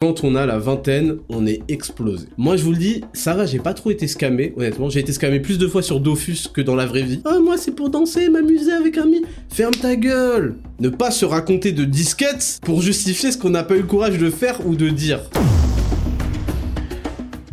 Quand on a la vingtaine, on est explosé. Moi, je vous le dis, va, j'ai pas trop été scamé, honnêtement. J'ai été scamé plus de fois sur Dofus que dans la vraie vie. Ah, moi, c'est pour danser, m'amuser avec un ami. Ferme ta gueule Ne pas se raconter de disquettes pour justifier ce qu'on n'a pas eu le courage de faire ou de dire.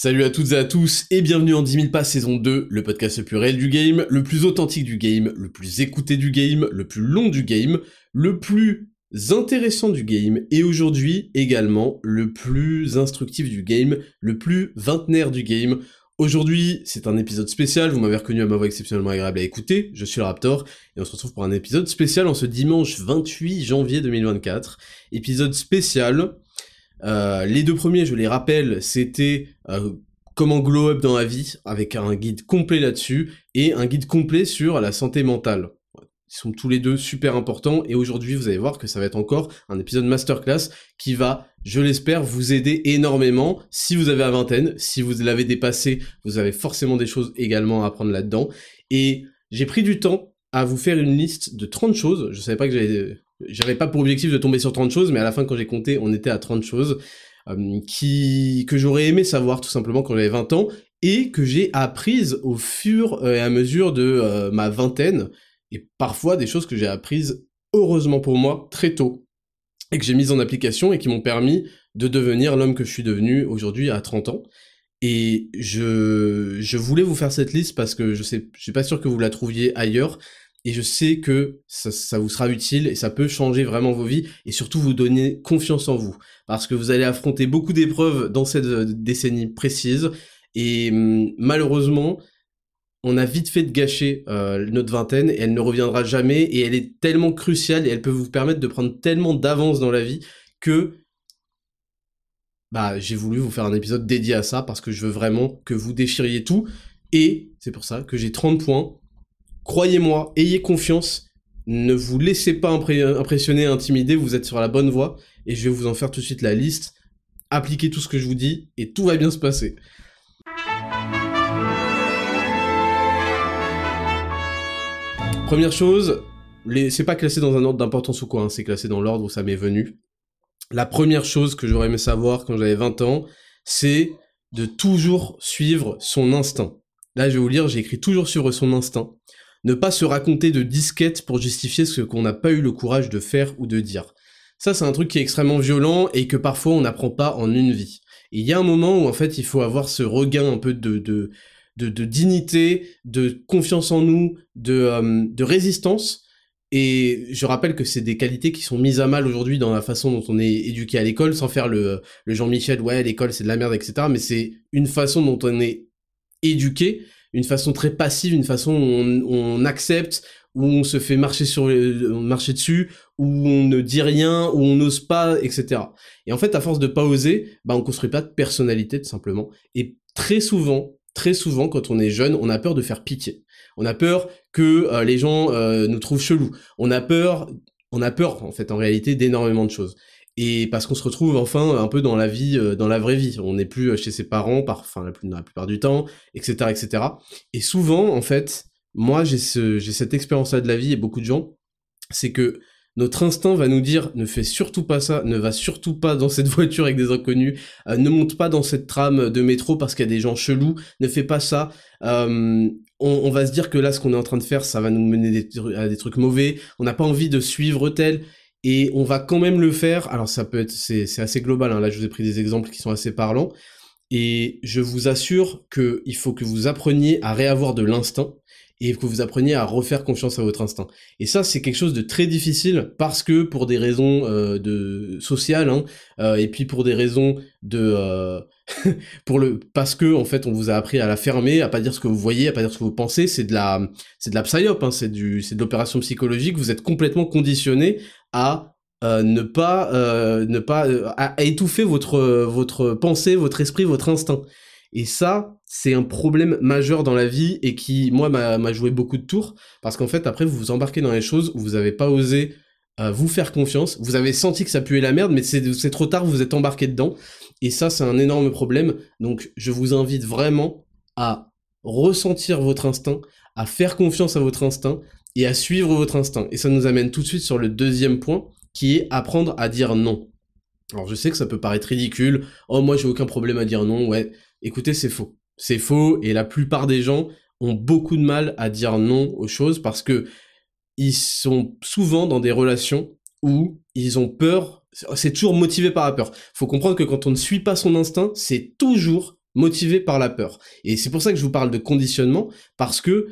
Salut à toutes et à tous et bienvenue en 10 000 pas saison 2, le podcast le plus réel du game, le plus authentique du game, le plus écouté du game, le plus long du game, le plus intéressant du game et aujourd'hui également le plus instructif du game, le plus vingtenaire du game. Aujourd'hui, c'est un épisode spécial, vous m'avez reconnu à ma voix exceptionnellement agréable à écouter, je suis le Raptor, et on se retrouve pour un épisode spécial en ce dimanche 28 janvier 2024. Épisode spécial euh, les deux premiers, je les rappelle, c'était euh, comment glow up dans la vie, avec un guide complet là-dessus, et un guide complet sur la santé mentale. Ils sont tous les deux super importants, et aujourd'hui, vous allez voir que ça va être encore un épisode masterclass qui va, je l'espère, vous aider énormément. Si vous avez la vingtaine, si vous l'avez dépassé, vous avez forcément des choses également à apprendre là-dedans. Et j'ai pris du temps à vous faire une liste de 30 choses. Je savais pas que j'allais j'avais pas pour objectif de tomber sur 30 choses, mais à la fin, quand j'ai compté, on était à 30 choses euh, qui que j'aurais aimé savoir tout simplement quand j'avais 20 ans et que j'ai apprises au fur et à mesure de euh, ma vingtaine et parfois des choses que j'ai apprises heureusement pour moi très tôt et que j'ai mises en application et qui m'ont permis de devenir l'homme que je suis devenu aujourd'hui à 30 ans. Et je, je voulais vous faire cette liste parce que je sais, je suis pas sûr que vous la trouviez ailleurs, et je sais que ça, vous sera utile et ça peut changer vraiment vos vies et surtout vous donner confiance en vous. Parce que vous allez affronter beaucoup d'épreuves dans cette euh, décennie précise et hum, malheureusement on a vite fait de gâcher euh, notre vingtaine et elle ne reviendra jamais et elle est tellement cruciale et elle peut vous permettre de prendre tellement d'avance dans la vie que bah j'ai voulu vous faire un épisode dédié à ça parce que je veux vraiment que vous déchiriez tout et c'est pour ça que j'ai 30 points Croyez-moi, ayez confiance, ne vous laissez pas impressionner, intimider, vous êtes sur la bonne voie, et je vais vous en faire tout de suite la liste. Appliquez tout ce que je vous dis, et tout va bien se passer. Première chose, c'est pas classé dans un ordre d'importance ou quoi, hein, c'est classé dans l'ordre où ça m'est venu. La première chose que j'aurais aimé savoir quand j'avais 20 ans, c'est de toujours suivre son instinct. Là, je vais vous lire, j'ai écrit toujours suivre son instinct ne pas se raconter de disquettes pour justifier ce qu'on n'a pas eu le courage de faire ou de dire. Ça, c'est un truc qui est extrêmement violent et que parfois on n'apprend pas en une vie. il y a un moment où en fait il faut avoir ce regain un peu de, de, de, dignité, de confiance en nous, de, euh, de résistance. Et je rappelle que c'est des qualités qui sont mises à mal aujourd'hui dans la façon dont on est éduqué à l'école, sans faire le, le Jean-Michel, ouais, l'école c'est de la merde, etc. Mais c'est une façon dont on est éduqué une façon très passive, une façon où on, accepte, où on se fait marcher sur marcher dessus, où on ne dit rien, où on n'ose pas, etc. Et en fait, à force de pas oser, bah on construit pas de personnalité tout simplement. Et très souvent, très souvent, quand on est jeune, on a peur de faire pitié. On a peur que euh, les gens euh, nous trouvent chelous. On a peur, on a peur en fait en réalité d'énormément de choses et parce qu'on se retrouve enfin un peu dans la vie, euh, dans la vraie vie. On n'est plus euh, chez ses parents, par, enfin la, la plupart du temps, etc., etc. Et souvent, en fait, moi j'ai ce, j'ai cette expérience-là de la vie et beaucoup de gens, c'est que notre instinct va nous dire ne fais surtout pas ça, ne va surtout pas dans cette voiture avec des inconnus, euh, ne monte pas dans cette trame de métro parce qu'il y a des gens chelous, ne fais pas ça. on, va se dire que là, ce qu'on est en train de faire, ça va nous mener à des trucs mauvais. On n'a pas envie de suivre tel et on va quand même le faire. Alors ça peut être, c'est assez global. Hein. Là, je vous ai pris des exemples qui sont assez parlants. Et je vous assure que il faut que vous appreniez à réavoir de l'instinct et que vous appreniez à refaire confiance à votre instinct. Et ça, c'est quelque chose de très difficile parce que pour des raisons euh, de sociales, hein, euh, et puis pour des raisons de euh, pour le parce que en fait on vous a appris à la fermer, à pas dire ce que vous voyez, à pas dire ce que vous pensez, c'est de la c'est de la psyop, hein, c'est du c'est de l'opération psychologique. Vous êtes complètement conditionné à ne pas ne pas à, étouffer votre votre pensée, votre esprit, votre instinct. Et ça, c'est un problème majeur dans la vie et qui, moi, m'a joué beaucoup de tours. Parce qu'en fait, après, vous vous embarquez dans les choses où vous n'avez pas osé euh, vous faire confiance. Vous avez senti que ça puait la merde, mais c'est trop tard, vous vous êtes embarqué dedans. Et ça, c'est un énorme problème. Donc, je vous invite vraiment à ressentir votre instinct, à faire confiance à votre instinct et à suivre votre instinct. Et ça nous amène tout de suite sur le deuxième point, qui est apprendre à dire non. Alors je sais que ça peut paraître ridicule, oh moi j'ai aucun problème à dire non, ouais, écoutez c'est faux. C'est faux et la plupart des gens ont beaucoup de mal à dire non aux choses parce que ils sont souvent dans des relations où ils ont peur, c'est toujours motivé par la peur. Faut comprendre que quand on ne suit pas son instinct, c'est toujours motivé par la peur. Et c'est pour ça que je vous parle de conditionnement, parce que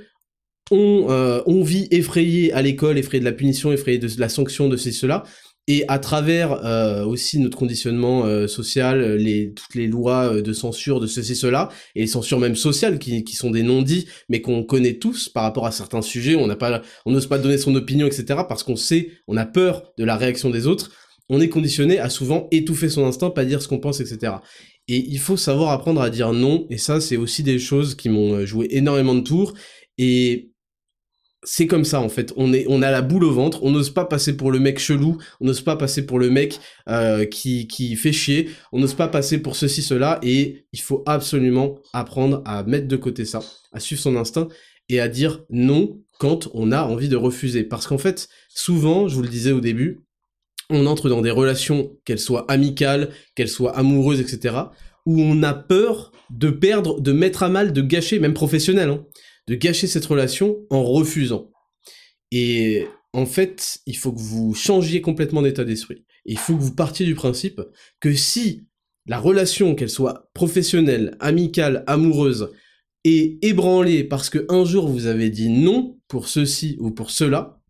on, euh, vit effrayé à l'école, effrayé de la punition, effrayé de la sanction, de ceci, cela, et à travers euh, aussi notre conditionnement euh, social, les, toutes les lois de censure de ceci, cela, et les censures même sociales qui, qui sont des non-dits, mais qu'on connaît tous par rapport à certains sujets, on n'ose pas donner son opinion, etc., parce qu'on sait, on a peur de la réaction des autres, on est conditionné à souvent étouffer son instinct, pas dire ce qu'on pense, etc. Et il faut savoir apprendre à dire non, et ça, c'est aussi des choses qui m'ont joué énormément de tours, et c'est comme ça en fait. On est, on a la boule au ventre. On n'ose pas passer pour le mec chelou. On n'ose pas passer pour le mec euh, qui, qui fait chier. On n'ose pas passer pour ceci, cela. Et il faut absolument apprendre à mettre de côté ça, à suivre son instinct et à dire non quand on a envie de refuser. Parce qu'en fait, souvent, je vous le disais au début, on entre dans des relations, qu'elles soient amicales, qu'elles soient amoureuses, etc., où on a peur de perdre, de mettre à mal, de gâcher, même professionnel, hein, de gâcher cette relation en refusant. Et en fait, il faut que vous changiez complètement d'état d'esprit. Il faut que vous partiez du principe que si la relation, qu'elle soit professionnelle, amicale, amoureuse, est ébranlée parce que un jour vous avez dit non pour ceci ou pour cela,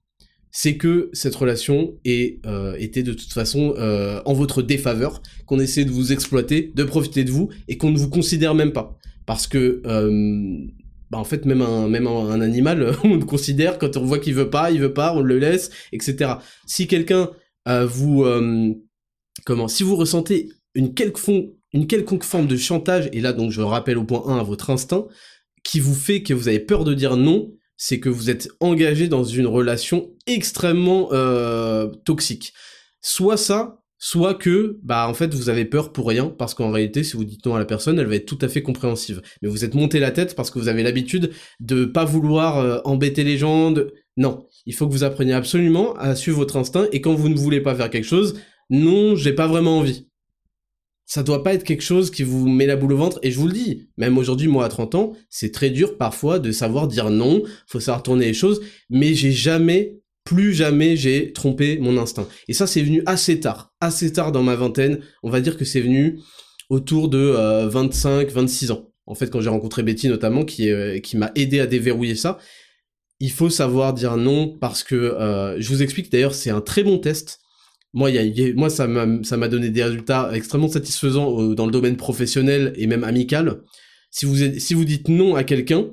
c'est que cette relation euh, était de toute façon euh, en votre défaveur, qu'on essaie de vous exploiter, de profiter de vous, et qu'on ne vous considère même pas. Parce que euh, bah en fait même un même un, animal on le considère quand on voit qu'il veut pas il veut pas on le laisse etc si quelqu'un euh, vous euh, comment si vous ressentez une quelconque une quelconque forme de chantage et là donc je rappelle au point 1 à votre instinct qui vous fait que vous avez peur de dire non c'est que vous êtes engagé dans une relation extrêmement euh, toxique. Soit ça soit que bah en fait vous avez peur pour rien parce qu'en réalité si vous dites non à la personne elle va être tout à fait compréhensive. Mais vous êtes monté la tête parce que vous avez l'habitude de pas vouloir euh, embêter les gens non. Il faut que vous appreniez absolument à suivre votre instinct et quand vous ne voulez pas faire quelque chose non j'ai pas vraiment envie. Ça doit pas être quelque chose qui vous met la boule au ventre et je vous le dis même aujourd'hui moi à 30 ans c'est très dur parfois de savoir dire non faut savoir tourner les choses mais j'ai jamais plus jamais j'ai trompé mon instinct. Et ça, c'est venu assez tard, assez tard dans ma vingtaine. On va dire que c'est venu autour de 25, euh, 26 ans. En fait, quand j'ai rencontré Betty notamment, qui, euh, qui m'a aidé à déverrouiller ça, il faut savoir dire non parce que euh, je vous explique d'ailleurs, c'est un très bon test. Moi ça m'a donné des résultats extrêmement satisfaisants dans le domaine professionnel et même amical. Si vous, si vous dites non à quelqu'un,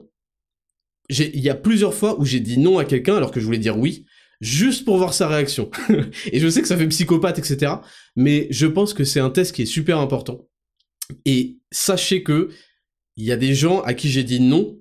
il y a plusieurs fois où j'ai dit non à quelqu'un alors que je voulais dire oui, juste pour voir sa réaction. et je sais que ça fait psychopathe, etc. Mais je pense que c'est un test qui est super important. Et sachez que il y a des gens à qui j'ai dit non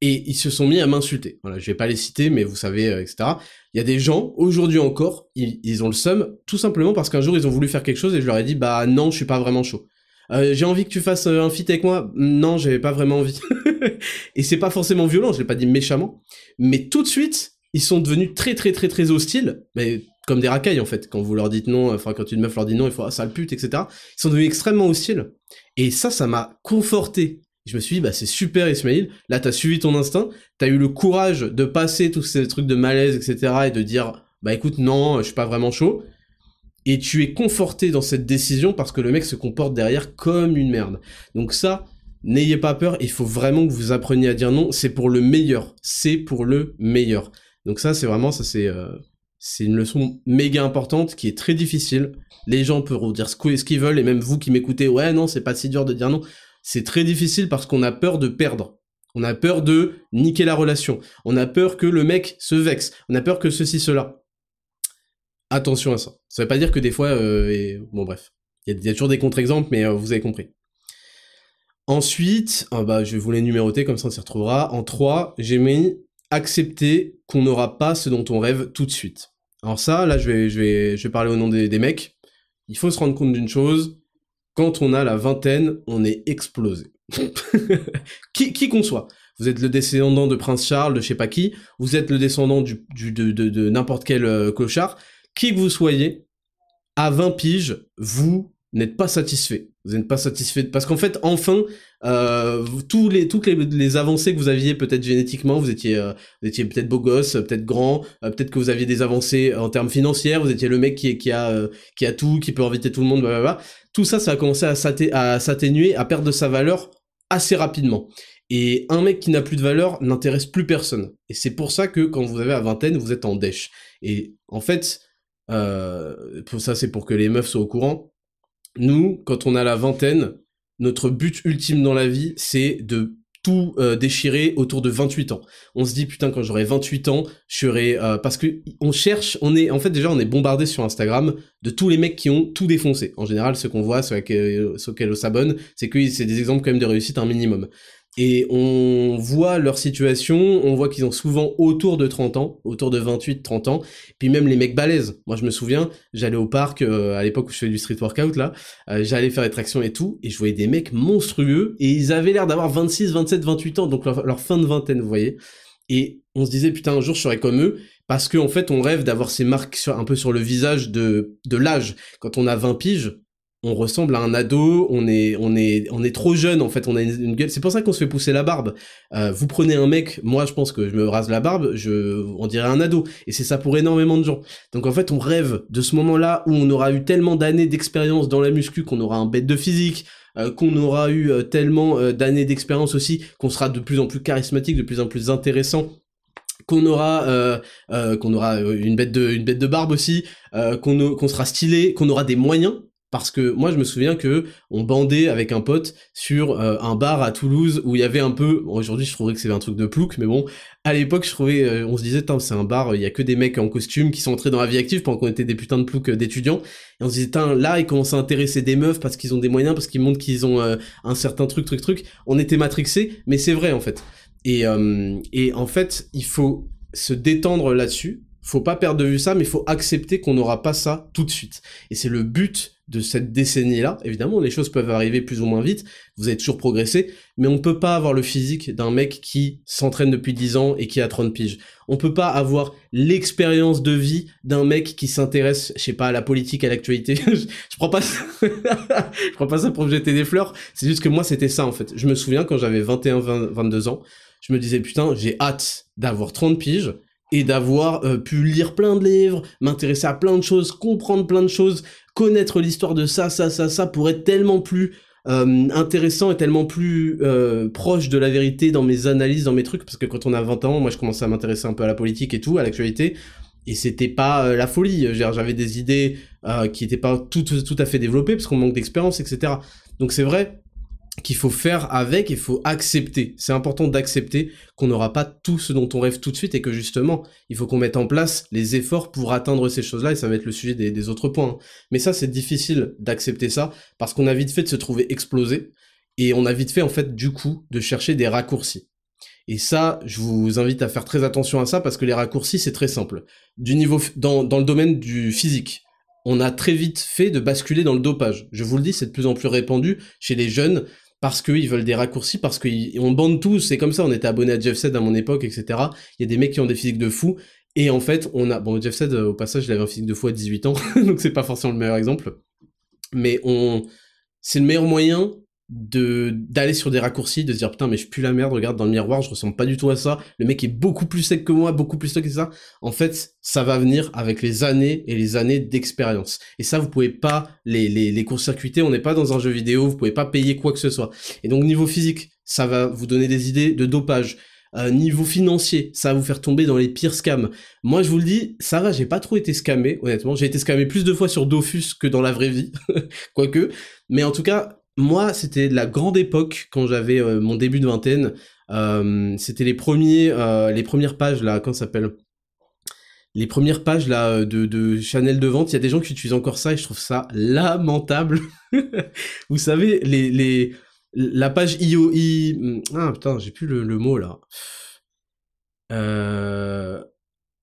et ils se sont mis à m'insulter. Voilà, je vais pas les citer, mais vous savez, euh, etc. Il y a des gens, aujourd'hui encore, ils, ont le seum, tout simplement parce qu'un jour ils ont voulu faire quelque chose et je leur ai dit, bah non, je suis pas vraiment chaud. Euh, j'ai envie que tu fasses euh, un feat avec moi? Non, j'avais pas vraiment envie. et c'est pas forcément violent, je l'ai pas dit méchamment, mais tout de suite, ils sont devenus très très très très hostiles, mais comme des racailles en fait. Quand vous leur dites non, enfin quand une meuf leur dit non, il faut ah, sale pute, etc. Ils sont devenus extrêmement hostiles. Et ça, ça m'a conforté. Je me suis dit, bah c'est super Ismail, là t'as suivi ton instinct, t'as eu le courage de passer tous ces trucs de malaise, etc. et de dire, bah écoute, non, je suis pas vraiment chaud. Et tu es conforté dans cette décision parce que le mec se comporte derrière comme une merde. Donc ça, n'ayez pas peur, il faut vraiment que vous appreniez à dire non, c'est pour le meilleur, c'est pour le meilleur. Donc ça, c'est vraiment, ça c'est euh, c'est une leçon méga importante qui est très difficile. Les gens peuvent dire ce qu'ils veulent, et même vous qui m'écoutez, ouais, non, c'est pas si dur de dire non. C'est très difficile parce qu'on a peur de perdre. On a peur de niquer la relation. On a peur que le mec se vexe. On a peur que ceci, cela. Attention à ça. Ça veut pas dire que des fois, euh, bon bref, il y, a toujours des contre-exemples, mais euh, vous avez compris. Ensuite, ah bah, je vais vous les numéroter, comme ça on s'y retrouvera. En 3, j'ai mis accepter qu'on n'aura pas ce dont on rêve tout de suite. Alors ça, là, je vais, je vais, je vais parler au nom des, mecs. Il faut se rendre compte d'une chose, quand on a la vingtaine, on est explosé. qui, qu'on soit. Vous êtes le descendant de Prince Charles, de je sais pas qui, vous êtes le descendant du, de, de n'importe quel euh, clochard, qui que vous soyez, à 20 piges, vous n'êtes pas satisfait. Vous n'êtes pas satisfait parce qu'en fait, enfin, euh, tous les toutes les, avancées que vous aviez peut-être génétiquement, vous étiez euh, étiez peut-être beau gosse, peut-être grand, euh, peut-être que vous aviez des avancées en termes financiers, vous étiez le mec qui qui a qui a tout, qui peut inviter tout le monde, blablabla. Tout ça, ça a commencé à s'atténuer, à perdre de sa valeur assez rapidement. Et un mec qui n'a plus de valeur n'intéresse plus personne. Et c'est pour ça que quand vous avez la vingtaine, vous êtes en dèche. Et en fait, ça c'est pour que les meufs soient au courant. Nous, quand on a la vingtaine, notre but ultime dans la vie, c'est de tout euh, déchirer autour de 28 ans. On se dit putain quand j'aurai 28 ans, je serai euh, parce que on cherche, on est en fait déjà on est bombardé sur Instagram de tous les mecs qui ont tout défoncé. En général, ce qu'on voit, ceux, auxquels on s'abonne, c'est que c'est des exemples quand même de réussite un minimum et on voit leur situation, on voit qu'ils ont souvent autour de 30 ans, autour de 28, 30 ans, puis même les mecs balèzes. Moi je me souviens, j'allais au parc euh, à l'époque où je faisais du street workout là, euh, j'allais faire des tractions et tout, et je voyais des mecs monstrueux, et ils avaient l'air d'avoir 26, 27, 28 ans, donc leur, fin de vingtaine, vous voyez. Et on se disait putain un jour je serai comme eux, parce qu'en fait on rêve d'avoir ces marques un peu sur le visage de, de l'âge. Quand on a 20 piges, on ressemble à un ado, on est, on est, on est trop jeune en fait, on a une, gueule. C'est pour ça qu'on se fait pousser la barbe. Euh, vous prenez un mec, moi je pense que je me rase la barbe, je, on dirait un ado, et c'est ça pour énormément de gens. Donc en fait, on rêve de ce moment-là où on aura eu tellement d'années d'expérience dans la muscu qu'on aura un bête de physique, euh, qu'on aura eu euh, tellement d'années d'expérience aussi, qu'on sera de plus en plus charismatique, de plus en plus intéressant qu'on aura euh, euh, qu'on aura une bête de une bête de barbe aussi euh, qu'on qu'on sera stylé qu'on aura des moyens parce que moi je me souviens que on bandait avec un pote sur euh, un bar à Toulouse où il y avait un peu aujourd'hui je trouverais que c'est un truc de plouc mais bon à l'époque je trouvais euh, on se disait c'est un bar il y a que des mecs en costume qui sont entrés dans la vie active pendant qu'on était des putains de ploucs euh, d'étudiants. Et on se disait là ils commencent à intéresser des meufs parce qu'ils ont des moyens parce qu'ils montrent qu'ils ont un certain truc truc truc. On était matrixés mais c'est vrai en fait. Et et en fait il faut se détendre là-dessus. Faut pas perdre de vue ça mais faut accepter qu'on n'aura pas ça tout de suite. Et c'est le but de cette décennie-là. Évidemment, les choses peuvent arriver plus ou moins vite, vous avez toujours progressé, mais on peut pas avoir le physique d'un mec qui s'entraîne depuis 10 ans et qui a 30 piges. On peut pas avoir l'expérience de vie d'un mec qui s'intéresse, je sais pas, à la politique, à l'actualité. je, prends pas ça... je prends pas ça pour jeter des fleurs, c'est juste que moi c'était ça en fait. Je me souviens quand j'avais 21, 22 ans, je me disais putain, j'ai hâte d'avoir 30 piges et d'avoir euh, pu lire plein de livres, m'intéresser à plein de choses, comprendre plein de choses, connaître l'histoire de ça, ça, ça, ça, pour être tellement plus euh, intéressant et tellement plus euh, proche de la vérité dans mes analyses, dans mes trucs, parce que quand on a 20 ans, moi je commençais à m'intéresser un peu à la politique et tout, à l'actualité, et c'était pas la folie, j'avais des idées qui étaient pas tout, tout à fait développées, parce qu'on manque d'expérience, etc. Donc c'est vrai, qu'il faut faire avec, il faut accepter. C'est important d'accepter qu'on n'aura pas tout ce dont on rêve tout de suite et que justement, il faut qu'on mette en place les efforts pour atteindre ces choses-là et ça va être le sujet des, autres points. Hein. Mais ça, c'est difficile d'accepter ça parce qu'on a vite fait de se trouver explosé et on a vite fait en fait du coup de chercher des raccourcis. Et ça, je vous invite à faire très attention à ça parce que les raccourcis, c'est très simple. Du niveau, dans le domaine du physique, on a très vite fait de basculer dans le dopage. Je vous le dis, c'est de plus en plus répandu chez les jeunes parce qu'ils veulent des raccourcis, parce qu'on bande tous, c'est comme ça, on était abonné à Jeff Sed à mon époque, etc. Il y a des mecs qui ont des physiques de fou, et en fait, on a, bon, Jeff Sed, au passage, il avait un physique de fou à 18 ans, donc c'est pas forcément le meilleur exemple, mais on, c'est le meilleur moyen de d'aller sur des raccourcis, de se dire putain mais je pue la merde, regarde dans le miroir, je ressemble pas du tout à ça, le mec est beaucoup plus sec que moi, beaucoup plus stock que ça. En fait, ça va venir avec les années et les années d'expérience. Et ça, vous pouvez pas les, les, les court-circuiter, on n'est pas dans un jeu vidéo, vous pouvez pas payer quoi que ce soit. Et donc niveau physique, ça va vous donner des idées de dopage. Euh, niveau financier, ça va vous faire tomber dans les pires scams. Moi, je vous le dis, ça va, j'ai pas trop été scamé, honnêtement. J'ai été scamé plus de fois sur Dofus que dans la vraie vie, quoique. Mais en tout cas, moi, c'était la grande époque quand j'avais euh, mon début de vingtaine. Euh, c'était les premiers, euh, les premières pages là, comment s'appelle? Les premières pages là de, Chanel de vente. Il y a des gens qui utilisent encore ça et je trouve ça lamentable. Vous savez, les, les la page IO, ah putain, j'ai plus le, le, mot là.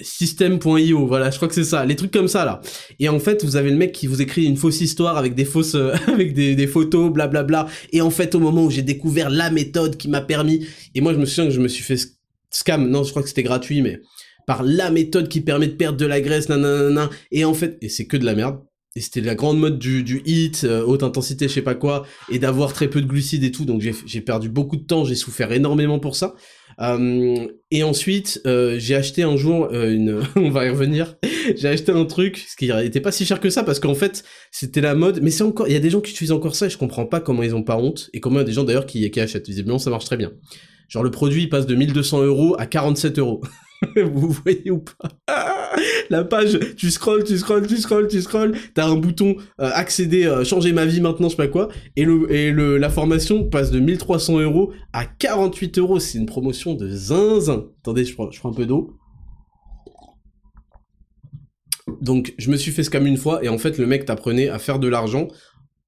Système.io, voilà, je crois que c'est ça, les trucs comme ça là. Et en fait, vous avez le mec qui vous écrit une fausse histoire avec des fausses, euh, avec des, des photos, blablabla. Bla, bla. Et en fait, au moment où j'ai découvert la méthode qui m'a permis, et moi je me souviens que je me suis fait scam, non, je crois que c'était gratuit, mais par la méthode qui permet de perdre de la graisse, nanana, et en fait, et c'est que de la merde. Et c'était la grande mode du, du hit, euh, haute intensité, je sais pas quoi, et d'avoir très peu de glucides et tout. Donc j'ai perdu beaucoup de temps, j'ai souffert énormément pour ça. Euh, et ensuite, euh, j'ai acheté un jour euh, une, on va y revenir. j'ai acheté un truc, ce qui n'était pas si cher que ça, parce qu'en fait, c'était la mode. Mais c'est encore, il y a des gens qui utilisent encore ça, et je comprends pas comment ils ont pas honte, et comment il y a des gens d'ailleurs qui, qui achètent. Visiblement, ça marche très bien. Genre le produit il passe de 1200 euros à 47 euros. Vous voyez ou pas? La page, tu scrolls, tu scrolls, tu scrolls, tu scrolls, t'as un bouton euh, accéder, euh, changer ma vie maintenant, je sais pas quoi, et le et le la formation passe de 1300 euros à 48 euros. C'est une promotion de zinzin. Attendez, je prends, je prends un peu d'eau. Donc je me suis fait scam une fois et en fait le mec t'apprenait à faire de l'argent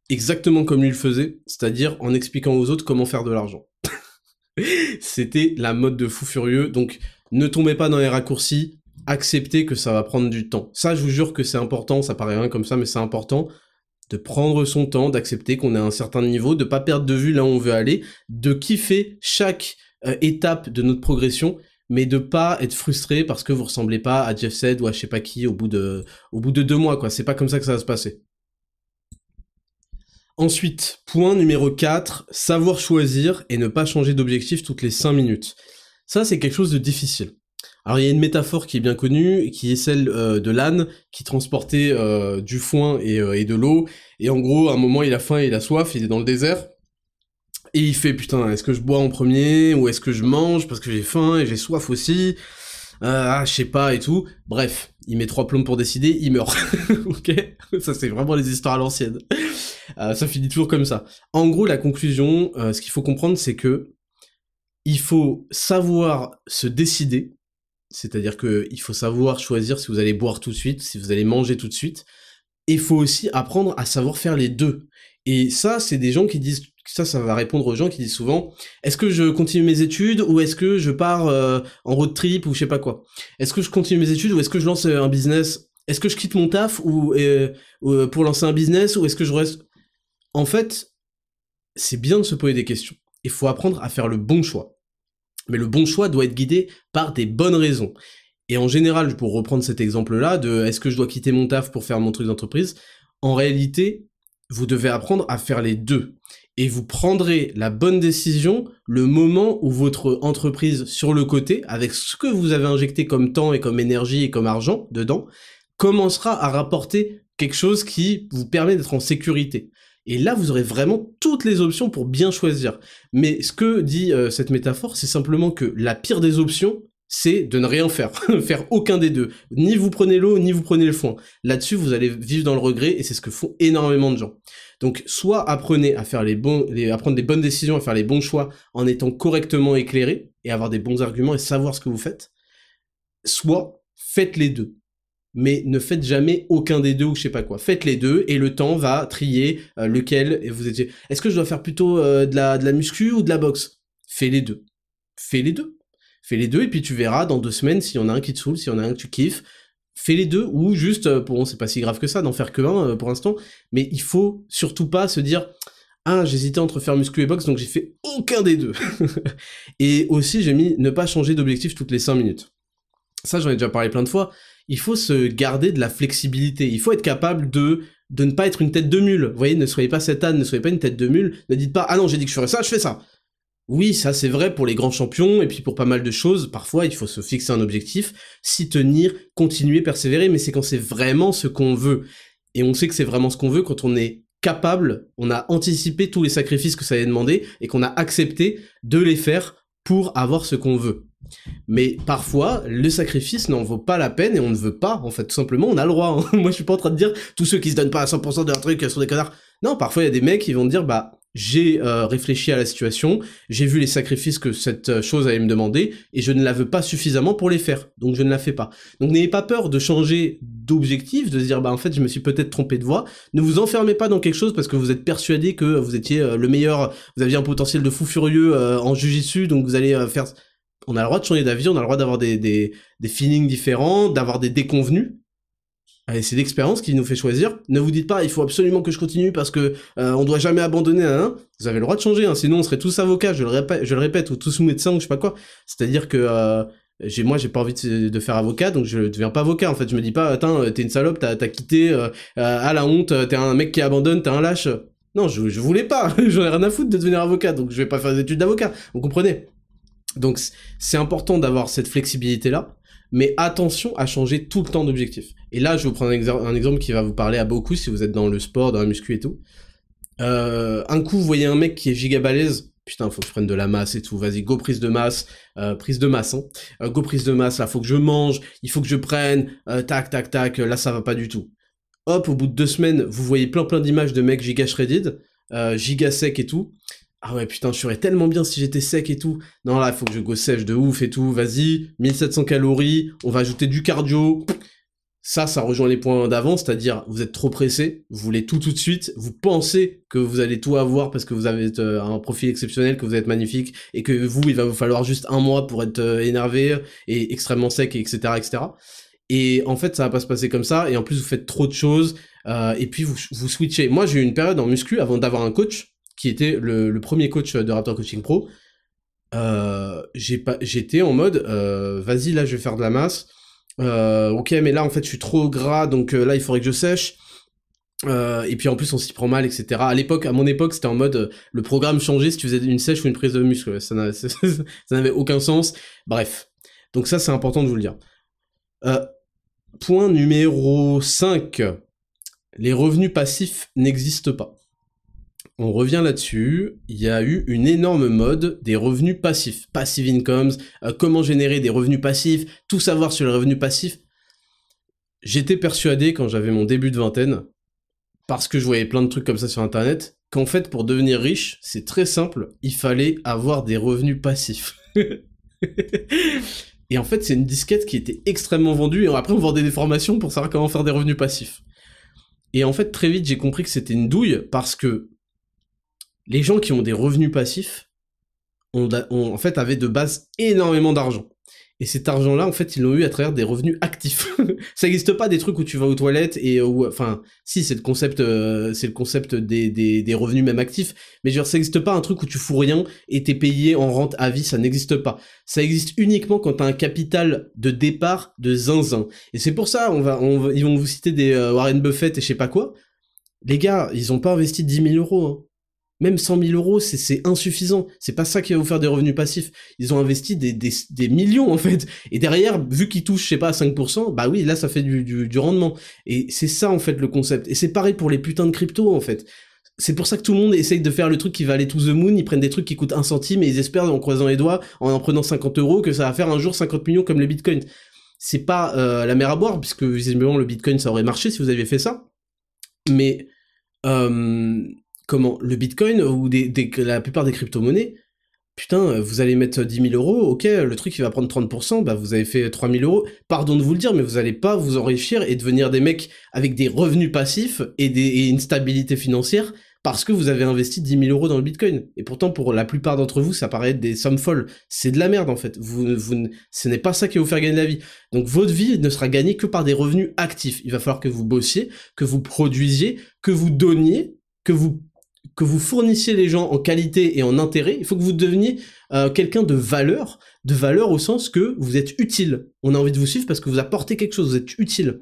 exactement comme lui le faisait, c'est-à-dire en expliquant aux autres comment faire de l'argent. C'était la mode de fou furieux. Donc ne tombez pas dans les raccourcis, acceptez que ça va prendre du temps. Ça, je vous jure que c'est important, ça paraît rien comme ça, mais c'est important de prendre son temps, d'accepter qu'on est à un certain niveau, de pas perdre de vue là où on veut aller, de kiffer chaque euh, étape de notre progression, mais de pas être frustré parce que vous ressemblez pas à Jeff Said ou à je sais pas qui au bout de, au bout de deux mois, quoi. C'est pas comme ça que ça va se passer. Ensuite, point numéro 4, savoir choisir et ne pas changer d'objectif toutes les 5 minutes. Ça, c'est quelque chose de difficile. Alors il y a une métaphore qui est bien connue, qui est celle euh, de l'âne qui transportait euh, du foin euh, et, de l'eau. Et en gros, à un moment, il a faim, il a soif, il est dans le désert. Et il fait, putain, est-ce que je bois en premier ou est-ce que je mange parce que j'ai faim et j'ai soif aussi? Ah, je sais pas et tout. Bref, il met trois plombs pour décider, il meurt. ok? Ça, c'est vraiment les histoires à l'ancienne. ça finit toujours comme ça. En gros, la conclusion, ce qu'il faut comprendre, c'est que il faut savoir se décider, c'est-à-dire que il faut savoir choisir si vous allez boire tout de suite, si vous allez manger tout de suite. Il faut aussi apprendre à savoir faire les deux. Et ça, c'est des gens qui disent, ça, ça va répondre aux gens qui disent souvent, est-ce que je continue mes études ou est-ce que je pars euh, en road trip ou je sais pas quoi? Est-ce que je continue mes études ou est-ce que je lance euh, un business? Est-ce que je quitte mon taf ou, euh, ou pour lancer un business ou est-ce que je reste? En fait, c'est bien de se poser des questions. Il faut apprendre à faire le bon choix. Mais le bon choix doit être guidé par des bonnes raisons. Et en général, pour reprendre cet exemple-là, de est-ce que je dois quitter mon taf pour faire mon truc d'entreprise, en réalité, vous devez apprendre à faire les deux. Et vous prendrez la bonne décision le moment où votre entreprise sur le côté, avec ce que vous avez injecté comme temps et comme énergie et comme argent dedans, commencera à rapporter quelque chose qui vous permet d'être en sécurité. Et là, vous aurez vraiment toutes les options pour bien choisir. Mais ce que dit euh, cette métaphore, c'est simplement que la pire des options, c'est de ne rien faire, faire aucun des deux. Ni vous prenez l'eau, ni vous prenez le foin. Là-dessus, vous allez vivre dans le regret, et c'est ce que font énormément de gens. Donc, soit apprenez à faire les bons, à prendre des bonnes décisions, à faire les bons choix, en étant correctement éclairé, et avoir des bons arguments, et savoir ce que vous faites. Soit, faites les deux mais ne faites jamais aucun des deux ou je sais pas quoi. Faites les deux et le temps va trier euh, lequel et vous êtes. Est-ce que je dois faire plutôt euh, de la de la muscu ou de la boxe? Fais les deux. Fais les deux. Fais les deux et puis tu verras dans deux semaines s'il y en a un qui te saoule, s'il y en a un que tu kiffes. Fais les deux ou juste euh, bon c'est pas si grave que ça d'en faire que un pour l'instant, mais il faut surtout pas se dire ah, j'hésitais entre faire muscu et boxe, donc j'ai fait aucun des deux. et aussi, j'ai mis ne pas changer d'objectif toutes les 5 minutes. Ça, j'en ai déjà parlé plein de fois il faut se garder de la flexibilité. Il faut être capable de de ne pas être une tête de mule. Vous voyez, ne soyez pas cette âne, ne soyez pas une tête de mule. Ne dites pas ah non, j'ai dit que je ferais ça, je fais ça. Oui, ça c'est vrai pour les grands champions et puis pour pas mal de choses. Parfois, il faut se fixer un objectif, s'y tenir, continuer, persévérer, mais c'est quand c'est vraiment ce qu'on veut. Et on sait que c'est vraiment ce qu'on veut quand on est capable, on a anticipé tous les sacrifices que ça allait demander et qu'on a accepté de les faire pour avoir ce qu'on veut. Mais parfois, le sacrifice n'en vaut pas la peine et on ne veut pas, en fait, tout simplement, on a le droit. Hein. Moi, je suis pas en train de dire tous ceux qui se donnent pas à 100% de leur truc sont des connards. Non, parfois, il y a des mecs qui vont dire, bah, j'ai euh, réfléchi à la situation, j'ai vu les sacrifices que cette euh, chose allait me demander, et je ne la veux pas suffisamment pour les faire, donc je ne la fais pas. Donc n'ayez pas peur de changer d'objectif, de se dire bah en fait je me suis peut-être trompé de voie. Ne vous enfermez pas dans quelque chose parce que vous êtes persuadé que vous étiez euh, le meilleur, vous aviez un potentiel de fou furieux en jujitsu, donc vous allez faire. On a le droit de changer d'avis, on a le droit d'avoir des, des, des feelings différents, d'avoir des déconvenus, Allez, c'est l'expérience qui nous fait choisir. Ne vous dites pas, il faut absolument que je continue parce que euh, on doit jamais abandonner. Hein. Vous avez le droit de changer, hein, sinon on serait tous avocats. Je le répète, je le répète, ou tous médecins ou je sais pas quoi. C'est-à-dire que euh, j'ai moi j'ai pas envie de, faire avocat, donc je deviens pas avocat. En fait, je me dis pas, attends, t'es une salope, t'as as quitté euh, à la honte, t'es un mec qui abandonne, t'es un lâche. Non, je, je voulais pas. J'en ai rien à foutre de devenir avocat, donc je vais pas faire des études d'avocat. Vous comprenez? Donc c'est important d'avoir cette flexibilité là mais attention à changer tout le temps d'objectif. Et là, je vais vous prendre un, exemple qui va vous parler à beaucoup si vous êtes dans le sport, dans la muscu et tout. Euh, un coup, vous voyez un mec qui est giga balèze, putain, faut que je prenne de la masse et tout, vas-y, go prise de masse, euh, prise de masse, hein. Euh, go prise de masse, là, faut que je mange, il faut que je prenne, tac, tac, tac, là, ça va pas du tout. Hop, au bout de deux semaines, vous voyez plein plein d'images de mecs giga shredded, giga sec et tout, ah ouais, putain, je serais tellement bien si j'étais sec et tout. Non, là, il faut que je go sèche de ouf et tout. Vas-y, 1700 calories, on va ajouter du cardio. Ça, ça rejoint les points d'avant, c'est-à-dire, vous êtes trop pressé, vous voulez tout tout de suite, vous pensez que vous allez tout avoir parce que vous avez euh, un profil exceptionnel, que vous êtes magnifique, et que vous, il va vous falloir juste un mois pour être euh, énervé et extrêmement sec, et etc., etc. Et en fait, ça va pas se passer comme ça, et en plus, vous faites trop de choses, euh, et puis vous, vous switchez. Moi, j'ai eu une période en muscu avant d'avoir un coach, qui était le, premier coach de Raptor Coaching Pro, euh, j'étais en mode, euh, vas-y, là, je vais faire de la masse. Euh, ok, mais là, en fait, je suis trop gras, donc là, il faudrait que je sèche. et puis en plus, on s'y prend mal, etc. À l'époque, à mon époque, c'était en mode, le programme changeait si tu faisais une sèche ou une prise de muscle. Ça n'avait aucun sens. Bref. Donc ça, c'est important de vous le dire. point numéro 5. Les revenus passifs n'existent pas on revient là-dessus, il y a eu une énorme mode des revenus passifs, passive incomes, euh, comment générer des revenus passifs, tout savoir sur les revenus passifs. J'étais persuadé quand j'avais mon début de vingtaine, parce que je voyais plein de trucs comme ça sur internet, qu'en fait pour devenir riche, c'est très simple, il fallait avoir des revenus passifs. et en fait c'est une disquette qui était extrêmement vendue, et après on vendait des formations pour savoir comment faire des revenus passifs. Et en fait très vite j'ai compris que c'était une douille, parce que les gens qui ont des revenus passifs ont, en fait avaient de base énormément d'argent. Et cet argent-là, en fait, ils l'ont eu à travers des revenus actifs. ça n'existe pas des trucs où tu vas aux toilettes et où, enfin, si c'est le concept, euh, c'est le concept des, revenus même actifs. Mais genre, ça n'existe pas un truc où tu fous rien et t'es payé en rente à vie. Ça n'existe pas. Ça existe uniquement quand t'as un capital de départ de zinzin. Et c'est pour ça, on va, on ils vont vous citer des euh, Warren Buffett et je sais pas quoi. Les gars, ils ont pas investi 10 000 euros. Hein. Même 100 000 euros, c'est insuffisant. C'est pas ça qui va vous faire des revenus passifs. Ils ont investi des, des, des millions, en fait. Et derrière, vu qu'ils touchent, je sais pas, 5%, bah oui, là, ça fait du, du, du rendement. Et c'est ça, en fait, le concept. Et c'est pareil pour les putains de crypto, en fait. C'est pour ça que tout le monde essaye de faire le truc qui va aller to the moon, ils prennent des trucs qui coûtent un centime et ils espèrent en croisant les doigts, en en prenant 50 euros, que ça va faire un jour 50 millions comme le bitcoin. C'est pas euh, la mer à boire, puisque visiblement le bitcoin ça aurait marché si vous aviez fait ça. Mais euh, comment le Bitcoin ou des, la plupart des crypto-monnaies, putain, vous allez mettre 10 000 euros, ok, le truc il va prendre 30%, bah vous avez fait 3 000 euros. Pardon de vous le dire, mais vous allez pas vous enrichir et devenir des mecs avec des revenus passifs et, des, une stabilité financière parce que vous avez investi 10 000 euros dans le Bitcoin. Et pourtant, pour la plupart d'entre vous, ça paraît être des sommes folles. C'est de la merde, en fait. Vous, vous, ce n'est pas ça qui va vous faire gagner la vie. Donc, votre vie ne sera gagnée que par des revenus actifs. Il va falloir que vous bossiez, que vous produisiez, que vous donniez, que vous que vous fournissiez les gens en qualité et en intérêt, il faut que vous deveniez euh, quelqu'un de valeur, de valeur au sens que vous êtes utile. On a envie de vous suivre parce que vous apportez quelque chose, vous êtes utile.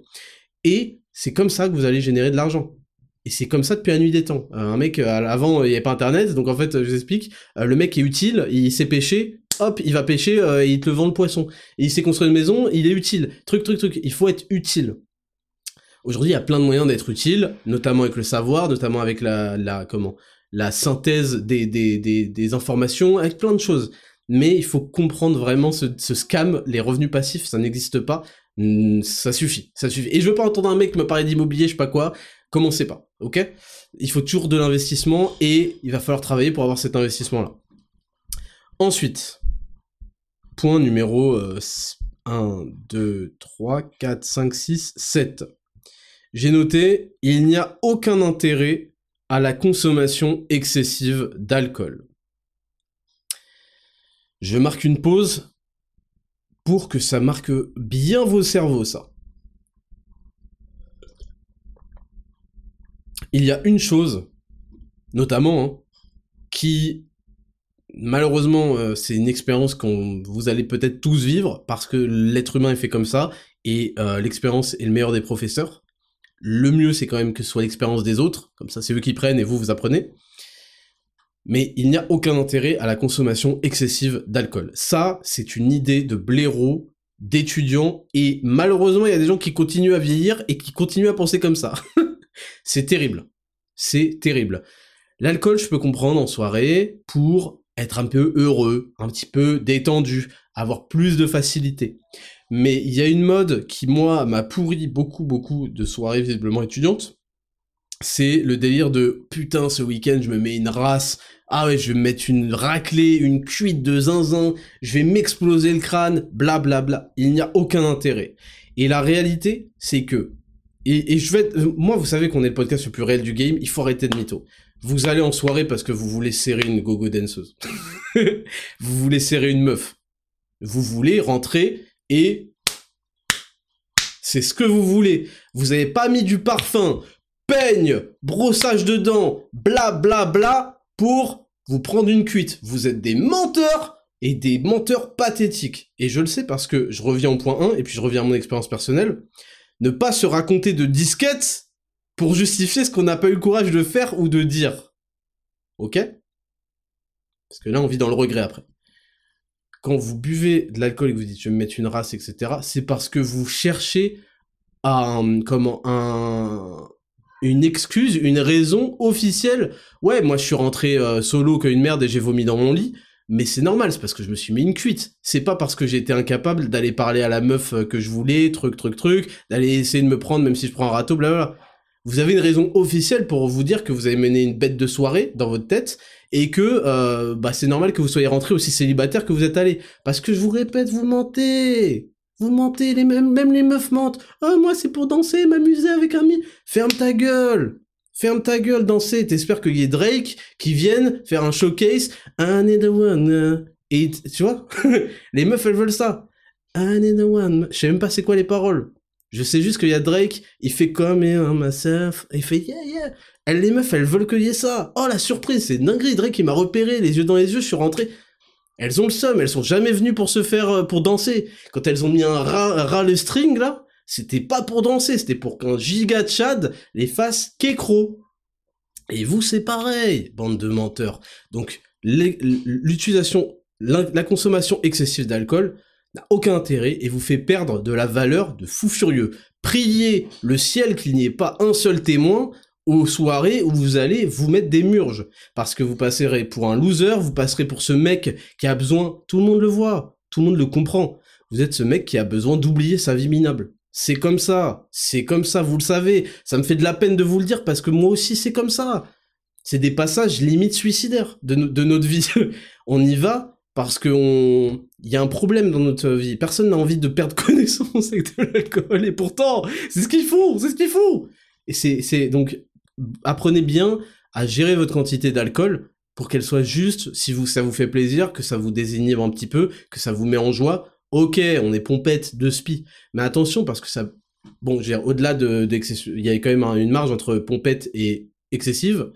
Et c'est comme ça que vous allez générer de l'argent. Et c'est comme ça depuis la nuit des temps. Euh, un mec, euh, avant, il n'y avait pas Internet, donc en fait, je vous explique, le mec est utile, il sait pêcher, hop, il va pêcher, il te vend le poisson. Et il sait construire une maison, il est utile. Truc, truc, truc. Il faut être utile. Aujourd'hui, il y a plein de moyens d'être utile, notamment avec le savoir, notamment avec la, comment, la synthèse des, des, des, informations, avec plein de choses. Mais il faut comprendre vraiment ce, scam, les revenus passifs, ça n'existe pas. Ça suffit, ça suffit. Et je veux pas entendre un mec me parler d'immobilier, je sais pas quoi. Commencez pas. ok? Il faut toujours de l'investissement et il va falloir travailler pour avoir cet investissement-là. Ensuite, point numéro 1, 2, 3, 4, 5, 6, 7. J'ai noté, il n'y a aucun intérêt à la consommation excessive d'alcool. Je marque une pause pour que ça marque bien vos cerveaux, ça. Il y a une chose, notamment, hein, qui, malheureusement, euh, c'est une expérience que vous allez peut-être tous vivre, parce que l'être humain est fait comme ça, et euh, l'expérience est le meilleur des professeurs. Le mieux, c'est quand même que ce soit l'expérience des autres, comme ça c'est eux qui prennent et vous, vous apprenez mais il n'y a aucun intérêt à la consommation excessive d'alcool. Ça, c'est une idée de blaireau, d'étudiants, et malheureusement, il y a des gens qui continuent à vieillir et qui continuent à penser comme ça. c'est terrible. C'est terrible. L'alcool, je peux comprendre en soirée pour être un peu heureux, un petit peu détendu, avoir plus de facilité. Mais il y a une mode qui, moi, m'a pourri beaucoup, beaucoup de soirées visiblement étudiantes. C'est le délire de putain, ce week-end, je me mets une race, ah ouais, je vais me mettre une raclée, une cuite de zinzin, je vais m'exploser le crâne, blablabla. Bla bla. Il n'y a aucun intérêt. Et la réalité, c'est que, et, je vais, moi, vous savez qu'on est le podcast le plus réel du game, il faut arrêter de mytho. Vous allez en soirée parce que vous voulez serrer une gogo danseuse. vous voulez serrer une meuf. Vous voulez rentrer et c'est ce que vous voulez. Vous n'avez pas mis du parfum, peigne, brossage de dents, bla bla bla pour vous prendre une cuite. Vous êtes des menteurs et des menteurs pathétiques. Et je le sais parce que je reviens au point 1 et puis je reviens à mon expérience personnelle. Ne pas se raconter de disquettes pour justifier ce qu'on n'a pas eu le courage de faire ou de dire. Ok? Parce que là, on vit dans le regret après. Quand vous buvez de l'alcool et que vous dites je vais me mettre une race, etc., c'est parce que vous cherchez un, comment, un, une excuse, une raison officielle. Ouais, moi je suis rentré euh, solo une merde et j'ai vomi dans mon lit. Mais c'est normal, c'est parce que je me suis mis une cuite. C'est pas parce que j'étais incapable d'aller parler à la meuf euh, que je voulais, truc, truc, truc, d'aller essayer de me prendre même si je prends un râteau, blablabla. Vous avez une raison officielle pour vous dire que vous avez mené une bête de soirée dans votre tête et que euh, bah c'est normal que vous soyez rentré aussi célibataire que vous êtes allé. Parce que je vous répète, vous mentez. Vous mentez, même les meufs mentent. Oh, moi, c'est pour danser, m'amuser avec un mi. Ferme ta gueule. Ferme ta gueule, danser. T'espères qu'il y ait Drake qui vienne faire un showcase. I need the one. Et tu vois, les meufs, elles veulent ça. I need the one. Je sais même pas c'est quoi les paroles. Je sais juste qu'il y a Drake, il fait comme et myself, il fait yeah yeah. Elles, les meufs, elles veulent qu'il y ait ça. Oh la surprise, c'est dinguerie. Drake, il m'a repéré, les yeux dans les yeux, je suis rentré. Elles ont le seum, elles sont jamais venues pour se faire, euh, pour danser. Quand elles ont mis un ras, le string, là, c'était pas pour danser, c'était pour qu'un giga de Chad les fasse kékro. Et vous, c'est pareil, bande de menteurs. Donc, l'utilisation, la consommation excessive d'alcool n'a aucun intérêt et vous fait perdre de la valeur de fou furieux. Priez le ciel qu'il n'y ait pas un seul témoin aux soirées où vous allez vous mettre des murges. Parce que vous passerez pour un loser, vous passerez pour ce mec qui a besoin, tout le monde le voit, tout le monde le comprend. Vous êtes ce mec qui a besoin d'oublier sa vie minable. C'est comme ça, c'est comme ça, vous le savez. Ça me fait de la peine de vous le dire parce que moi aussi c'est comme ça. C'est des passages limite suicidaires de, de notre vie. on y va parce que il y a un problème dans notre vie. Personne n'a envie de perdre connaissance avec de l'alcool et pourtant c'est ce qu'il faut, c'est ce qu'il faut. Et c'est, c'est donc apprenez bien à gérer votre quantité d'alcool pour qu'elle soit juste, si vous, ça vous fait plaisir, que ça vous désinhibe un petit peu, que ça vous met en joie. Ok, on est pompette de spi. Mais attention, parce que ça, bon, au-delà de, il y a quand même une marge entre pompette et excessive.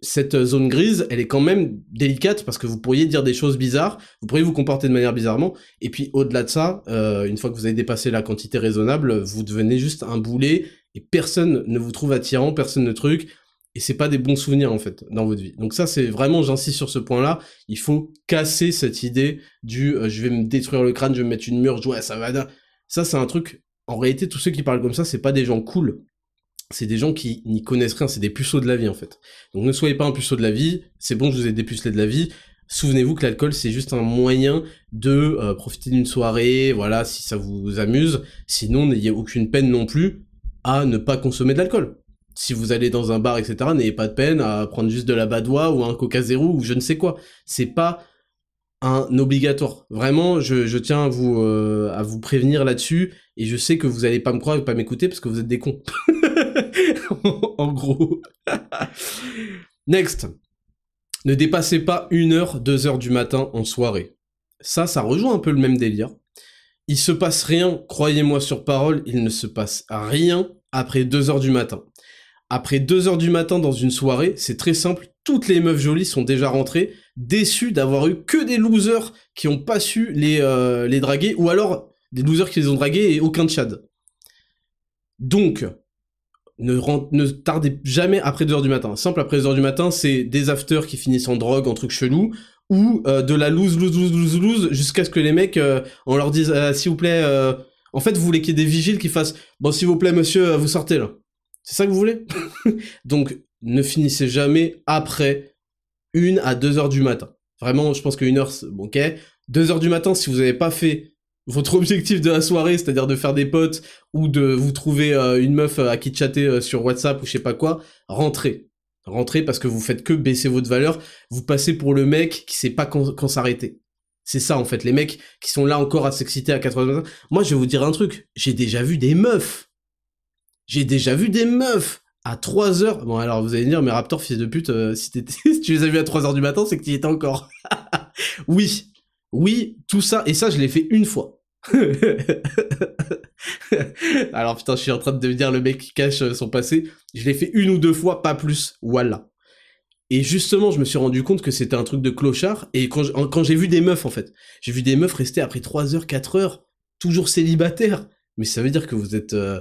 Cette zone grise, elle est quand même délicate parce que vous pourriez dire des choses bizarres, vous pourriez vous comporter de manière bizarrement, et puis au-delà de ça, euh, une fois que vous avez dépassé la quantité raisonnable, vous devenez juste un boulet et personne ne vous trouve attirant, personne ne truc, et c'est pas des bons souvenirs en fait dans votre vie. Donc ça c'est vraiment, j'insiste sur ce point-là, il faut casser cette idée du euh, je vais me détruire le crâne, je vais me mettre une mur, ouais ça va. Ça c'est un truc. En réalité, tous ceux qui parlent comme ça, c'est pas des gens cool. C'est des gens qui n'y connaissent rien, c'est des puceaux de la vie en fait. Donc ne soyez pas un puceau de la vie, c'est bon, je vous ai dépucelé de la vie. Souvenez-vous que l'alcool c'est juste un moyen de euh, profiter d'une soirée, voilà, si ça vous amuse. Sinon, n'ayez aucune peine non plus à ne pas consommer de l'alcool. si vous allez dans un bar, etc., n'ayez pas de peine à prendre juste de la badoie ou un coca zéro ou je ne sais quoi. C'est pas un obligatoire. Vraiment, je, tiens à vous, euh, à vous prévenir là-dessus et je sais que vous allez pas me croire et pas m'écouter parce que vous êtes des cons. en gros. Next. Ne dépassez pas une heure, deux heures du matin en soirée. Ça, ça rejoint un peu le même délire. Il se passe rien, croyez-moi sur parole, il ne se passe rien après 2 heures du matin. Après 2 heures du matin dans une soirée, c'est très simple, toutes les meufs jolies sont déjà rentrées, déçues d'avoir eu que des losers qui ont pas su les, euh, les draguer, ou alors des losers qui les ont dragués et aucun tchad. Donc, ne, tardez jamais après 2 heures du matin. Simple, après 2 heures du matin, c'est des afters qui finissent en drogue, en trucs chelous, ou euh, de la loose, loose, loose, loose, loose, jusqu'à ce que les mecs, euh, on leur dise, s'il vous plaît, en fait, vous voulez qu'il y ait des vigiles qui fassent Bon, s'il vous plaît, monsieur, vous sortez là. C'est ça que vous voulez? Donc, ne finissez jamais après une à deux heures du matin. Vraiment, je pense qu'une heure, bon, ok. Deux heures du matin, si vous n'avez pas fait votre objectif de la soirée, c'est-à-dire de faire des potes ou de vous trouver euh, une meuf euh, à qui chatter euh, sur WhatsApp ou je sais pas quoi, rentrez. Rentrez parce que vous faites que baisser votre valeur. Vous passez pour le mec qui sait pas quand s'arrêter. C'est ça en fait, les mecs qui sont là encore à s'exciter à 4 heures Moi je vais vous dire un truc, j'ai déjà vu des meufs. J'ai déjà vu des meufs à 3 heures. Bon alors vous allez dire, mais Raptor fils de pute, si, si, tu les as vus à 3 heures du matin, c'est que tu étais encore. oui, oui, tout ça, et ça je l'ai fait une fois. alors putain, je suis en train de devenir le mec qui cache euh, son passé. Je l'ai fait une ou deux fois, pas plus. Voilà. Et justement, je me suis rendu compte que c'était un truc de clochard. Et quand, j'ai vu des meufs, en fait, j'ai vu des meufs rester après 3 heures, 4 heures, toujours célibataires. Mais ça veut dire que vous êtes... Euh,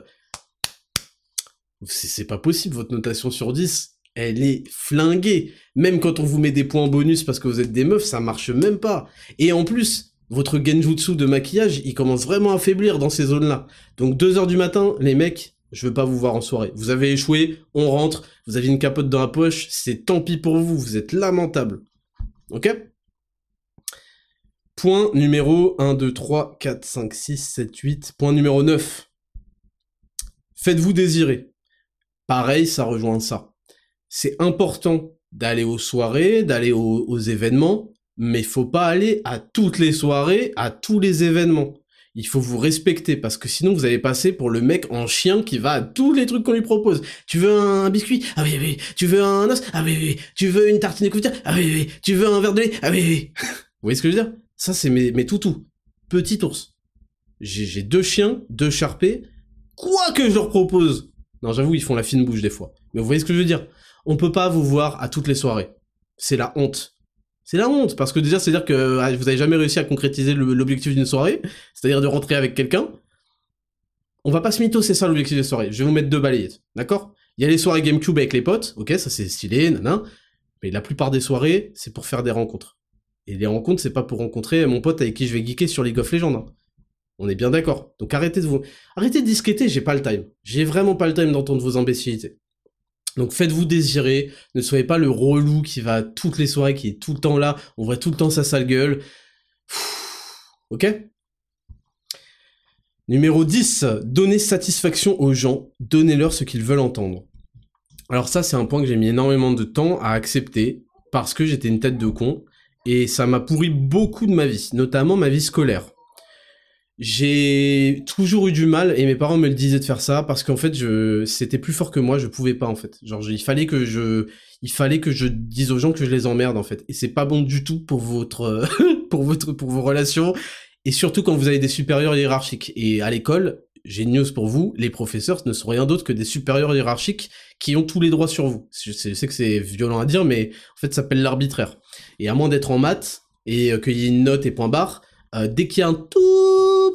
c'est pas possible, votre notation sur 10, elle est flinguée. Même quand on vous met des points bonus parce que vous êtes des meufs, ça marche même pas. Et en plus, votre genjutsu de maquillage, il commence vraiment à faiblir dans ces zones-là. Donc 2 heures du matin, les mecs, je veux pas vous voir en soirée. Vous avez échoué, on rentre, vous avez une capote dans la poche, c'est tant pis pour vous, vous êtes lamentable. Ok? Point numéro 1, 2, 3, 4, 5, 6, 7, 8. Point numéro 9. Faites-vous désirer. Pareil, ça rejoint ça. C'est important d'aller aux soirées, d'aller aux événements, mais faut pas aller à toutes les soirées, à tous les événements il faut vous respecter parce que sinon vous allez passer pour le mec en chien qui va à tous les trucs qu'on lui propose. Tu veux un biscuit? Ah oui oui. Tu veux un os? Ah oui oui. Tu veux une tartine de Ah oui oui. Tu veux un verre de lait? Ah oui oui. vous voyez ce que je veux dire? Ça c'est mes, mes toutous. Petit ours. J'ai deux chiens, deux charpés. Quoi que je leur propose Non j'avoue ils font la fine bouche des fois. Mais vous voyez ce que je veux dire? On peut pas vous voir à toutes les soirées. C'est la honte. C'est la honte, parce que déjà, c'est-à-dire que ah, vous avez jamais réussi à concrétiser l'objectif d'une soirée, c'est-à-dire de rentrer avec quelqu'un. On va pas se mytho, c'est ça l'objectif de soirée. Je vais vous mettre deux balayettes, d'accord? Il y a les soirées GameCube avec les potes, ok, ça c'est stylé, nanan. Mais la plupart des soirées, c'est pour faire des rencontres. Et les rencontres, c'est pas pour rencontrer mon pote avec qui je vais geeker sur League of Legends. Hein. On est bien d'accord. Donc arrêtez de vous... Arrêtez de disqueter, j'ai pas le time. J'ai vraiment pas le time d'entendre vos imbécilités. Donc faites-vous désirer, ne soyez pas le relou qui va toutes les soirées, qui est tout le temps là, on voit tout le temps sa sale gueule. ok? Numéro 10, donnez satisfaction aux gens, donnez-leur ce qu'ils veulent entendre. Alors ça c'est un point que j'ai mis énormément de temps à accepter, parce que j'étais une tête de con, et ça m'a pourri beaucoup de ma vie, notamment ma vie scolaire j'ai toujours eu du mal et mes parents me le disaient de faire ça parce qu'en fait je c'était plus fort que moi je pouvais pas en fait. Genre il fallait que je il fallait que je dise aux gens que je les emmerde en fait. Et c'est pas bon du tout pour votre pour votre pour vos relations et surtout quand vous avez des supérieurs hiérarchiques. Et à l'école j'ai une news pour vous les professeurs ne sont rien d'autre que des supérieurs hiérarchiques qui ont tous les droits sur vous. Je sais, que c'est violent à dire mais en fait ça s'appelle l'arbitraire. Et à moins d'être en maths et euh, qu'il y ait une note et point barre euh, dès qu'il y a un tout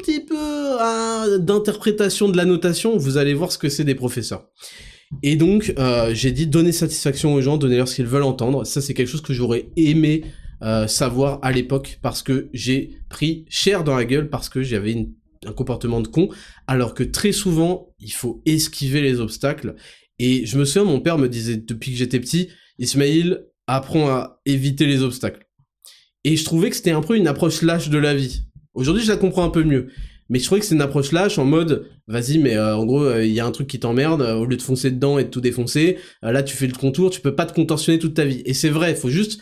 petit peu hein, d'interprétation de la notation, vous allez voir ce que c'est des professeurs. Et donc, euh, j'ai dit donner satisfaction aux gens, donner leur ce qu'ils veulent entendre. Ça, c'est quelque chose que j'aurais aimé euh, savoir à l'époque parce que j'ai pris cher dans la gueule parce que j'avais un comportement de con, alors que très souvent, il faut esquiver les obstacles. Et je me souviens, mon père me disait depuis que j'étais petit, Ismaïl, apprends à éviter les obstacles. Et je trouvais que c'était un peu une approche lâche de la vie. Aujourd'hui, je la comprends un peu mieux. Mais je trouvais que c'est une approche lâche en mode, vas-y, mais euh, en gros, il y a un truc qui t'emmerde, au lieu de foncer dedans et de tout défoncer, là tu fais le contour, tu peux pas te contorsionner toute ta vie. Et c'est vrai, il faut juste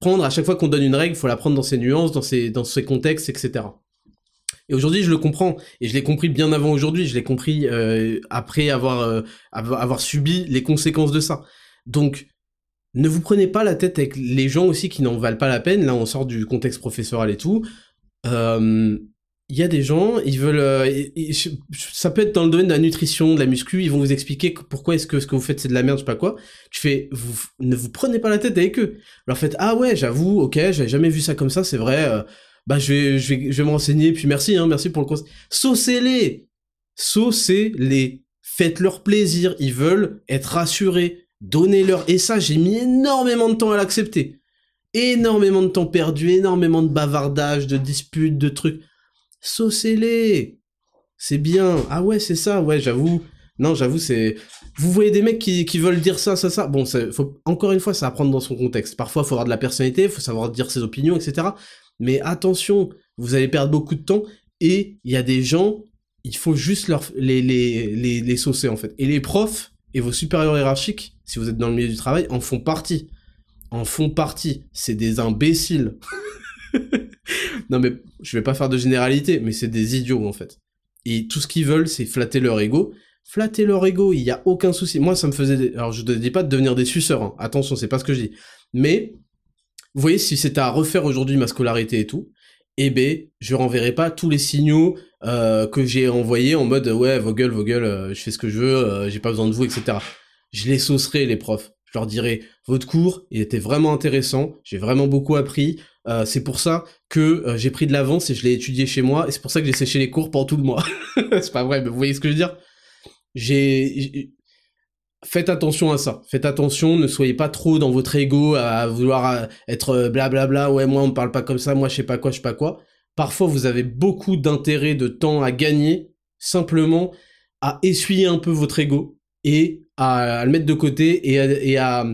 prendre, à chaque fois qu'on donne une règle, il faut la prendre dans ses nuances, dans ses, dans ses contextes, etc. Et aujourd'hui, je le comprends, et je l'ai compris bien avant aujourd'hui, je l'ai compris après avoir, avoir subi les conséquences de ça. Donc, ne vous prenez pas la tête avec les gens aussi qui n'en valent pas la peine. Là, on sort du contexte professoral et tout. Euh, il y a des gens, ils veulent, euh, ça peut être dans le domaine de la nutrition, de la muscu, ils vont vous expliquer pourquoi est-ce que ce que vous faites c'est de la merde, je sais pas quoi. Tu fais, vous ne vous prenez pas la tête avec eux. Alors faites, ah ouais, j'avoue, ok, j'avais jamais vu ça comme ça, c'est vrai. Euh, bah je vais, je vais, je vais me renseigner, puis merci, hein, merci pour le conseil. Saucez-les, saucez-les, faites leur plaisir, ils veulent être rassurés. Donnez-leur. Et ça, j'ai mis énormément de temps à l'accepter. Énormément de temps perdu, énormément de bavardage, de disputes, de trucs. Saucez-les. C'est bien. Ah ouais, c'est ça. Ouais, j'avoue. Non, j'avoue, c'est. Vous voyez des mecs qui, qui veulent dire ça, ça, ça. Bon, faut, encore une fois, ça à prendre dans son contexte. Parfois, il faut avoir de la personnalité, il faut savoir dire ses opinions, etc. Mais attention, vous allez perdre beaucoup de temps et il y a des gens, il faut juste leur, les, les, les, les saucer, en fait. Et les profs, et vos supérieurs hiérarchiques, si vous êtes dans le milieu du travail, en font partie. En font partie. C'est des imbéciles. non mais je vais pas faire de généralité, mais c'est des idiots en fait. Et tout ce qu'ils veulent, c'est flatter leur ego. Flatter leur ego, il y a aucun souci. Moi, ça me faisait. Alors, je ne dis pas de devenir des suceurs. Hein. Attention, c'est pas ce que je dis. Mais vous voyez, si c'était à refaire aujourd'hui ma scolarité et tout, eh ben, je renverrai pas tous les signaux euh, que j'ai envoyés en mode ouais, vos gueules, vos gueules, euh, je fais ce que je veux, euh, j'ai pas besoin de vous, etc. Je les saucerai les profs. Je leur dirai votre cours, il était vraiment intéressant, j'ai vraiment beaucoup appris. c'est pour ça que j'ai pris de l'avance et je l'ai étudié chez moi et c'est pour ça que j'ai séché les cours pendant tout le mois. c'est pas vrai, mais vous voyez ce que je veux dire? J'ai faites attention à ça. Faites attention, ne soyez pas trop dans votre ego à vouloir euh, être blablabla, bla bla, ouais, moi on me parle pas comme ça, moi je sais pas quoi, je sais pas quoi. Parfois vous avez beaucoup d'intérêt, de temps à gagner, simplement à essuyer un peu votre ego et à, le mettre de côté et à,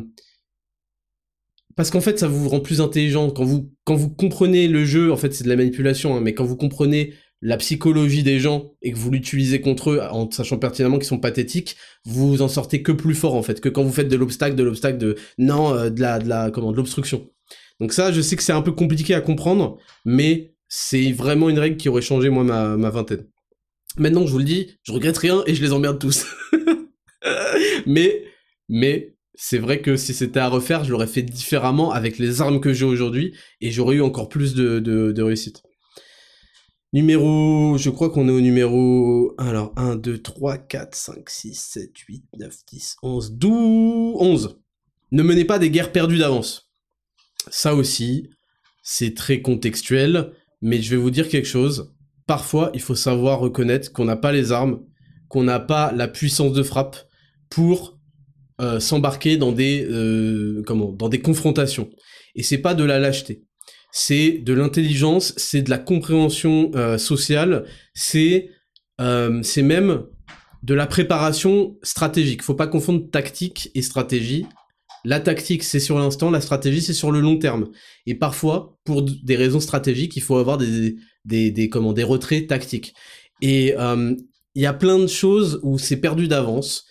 parce qu'en fait ça vous rend plus intelligent quand vous quand vous comprenez le jeu en fait c'est de la manipulation hein, mais quand vous comprenez la psychologie des gens et que vous l'utilisez contre eux en sachant pertinemment qu'ils sont pathétiques, vous en sortez que plus fort en fait que quand vous faites de l'obstacle, de l'obstacle de non, euh, de la de la comment de l'obstruction. Donc ça, je sais que c'est un peu compliqué à comprendre, mais c'est vraiment une règle qui aurait changé moi ma, ma vingtaine. Maintenant, je vous le dis, je regrette rien et je les emmerde tous. mais mais c'est vrai que si c'était à refaire, je l'aurais fait différemment avec les armes que j'ai aujourd'hui et j'aurais eu encore plus de, de, de réussite. Numéro, je crois qu'on est au numéro, alors 1, 2, 3, 4, 5, 6, 7, 8, 9, 10, 11, 12, 11. Ne menez pas des guerres perdues d'avance. Ça aussi, c'est très contextuel, mais je vais vous dire quelque chose. Parfois, il faut savoir reconnaître qu'on n'a pas les armes, qu'on n'a pas la puissance de frappe pour euh, s'embarquer dans des euh, comment, dans des confrontations. Et c'est pas de la lâcheté c'est de l'intelligence, c'est de la compréhension euh, sociale, c'est c'est même de la préparation stratégique. Faut pas confondre tactique et stratégie. La tactique, c'est sur l'instant, la stratégie, c'est sur le long terme. Et parfois, pour des raisons stratégiques, il faut avoir des, des, des, comment, des retraits tactiques. Et il y a plein de choses où c'est perdu d'avance.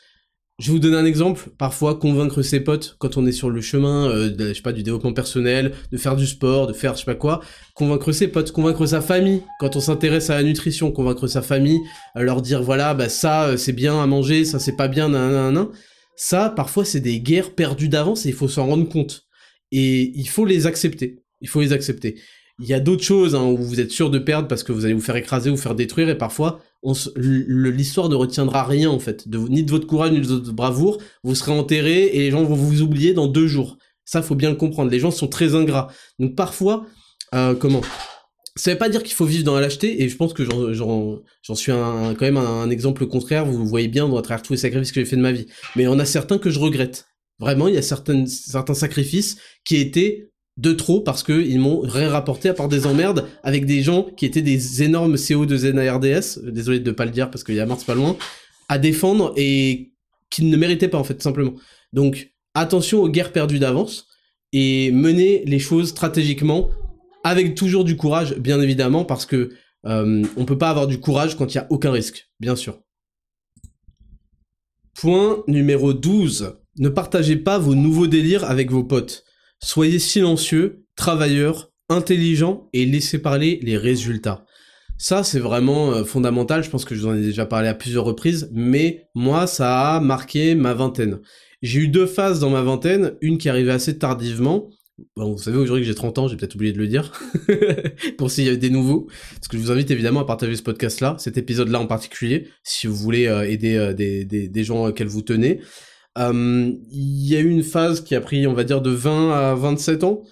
Je vous donner un exemple. Parfois, convaincre ses potes quand on est sur le chemin, euh, je sais pas, du développement personnel, de faire du sport, de faire je sais pas quoi. Convaincre ses potes, convaincre sa famille quand on s'intéresse à la nutrition, convaincre sa famille, leur dire voilà, bah ça euh, c'est bien à manger, ça c'est pas bien, nan, nan, nan. Ça, parfois, c'est des guerres perdues d'avance et il faut s'en rendre compte. Et il faut les accepter. Il faut les accepter. Il y a d'autres choses hein, où vous êtes sûr de perdre parce que vous allez vous faire écraser ou faire détruire et parfois l'histoire ne retiendra rien en fait, ni de votre courage ni de votre bravoure. Vous serez enterré et les gens vont vous oublier dans deux jours. Ça, faut bien le comprendre. Les gens sont très ingrats. Donc parfois, euh, comment? Ça veut pas dire qu'il faut vivre dans la lâcheté, et je pense que j'en suis un, quand même un, exemple contraire, vous voyez bien dans travers tous les sacrifices que j'ai fait de ma vie. Mais il y en a certains que je regrette. Vraiment, il y a certains sacrifices qui étaient de trop parce que ils m'ont rien rapporté à part des emmerdes avec des gens qui étaient des énormes CO de ZNARDS, désolé de pas le dire parce qu'il y a Mars pas loin, à défendre et qu'ils ne méritaient pas en fait simplement. Donc attention aux guerres perdues d'avance et mener les choses stratégiquement avec toujours du courage bien évidemment parce que Euh, on peut pas avoir du courage quand il y a aucun risque, bien sûr. Point numéro 12. Ne partagez pas vos nouveaux délires avec vos potes. Soyez silencieux, travailleurs, intelligents et laissez parler les résultats. Ça, c'est vraiment euh, fondamental. Je pense que je vous en ai déjà parlé à plusieurs reprises, mais moi, ça a marqué ma vingtaine. J'ai eu deux phases dans ma vingtaine, une qui arrivait assez tardivement. Vous savez aujourd'hui que j'ai 30 ans, j'ai peut-être oublié de le dire, pour s'il y a des nouveaux. Parce que je vous invite évidemment à partager ce podcast-là, cet épisode-là en particulier, si vous voulez euh, aider euh, des, des, des, gens auxquels vous tenez. Il y a eu une phase qui a pris, on va dire, de 20 à 27 ans.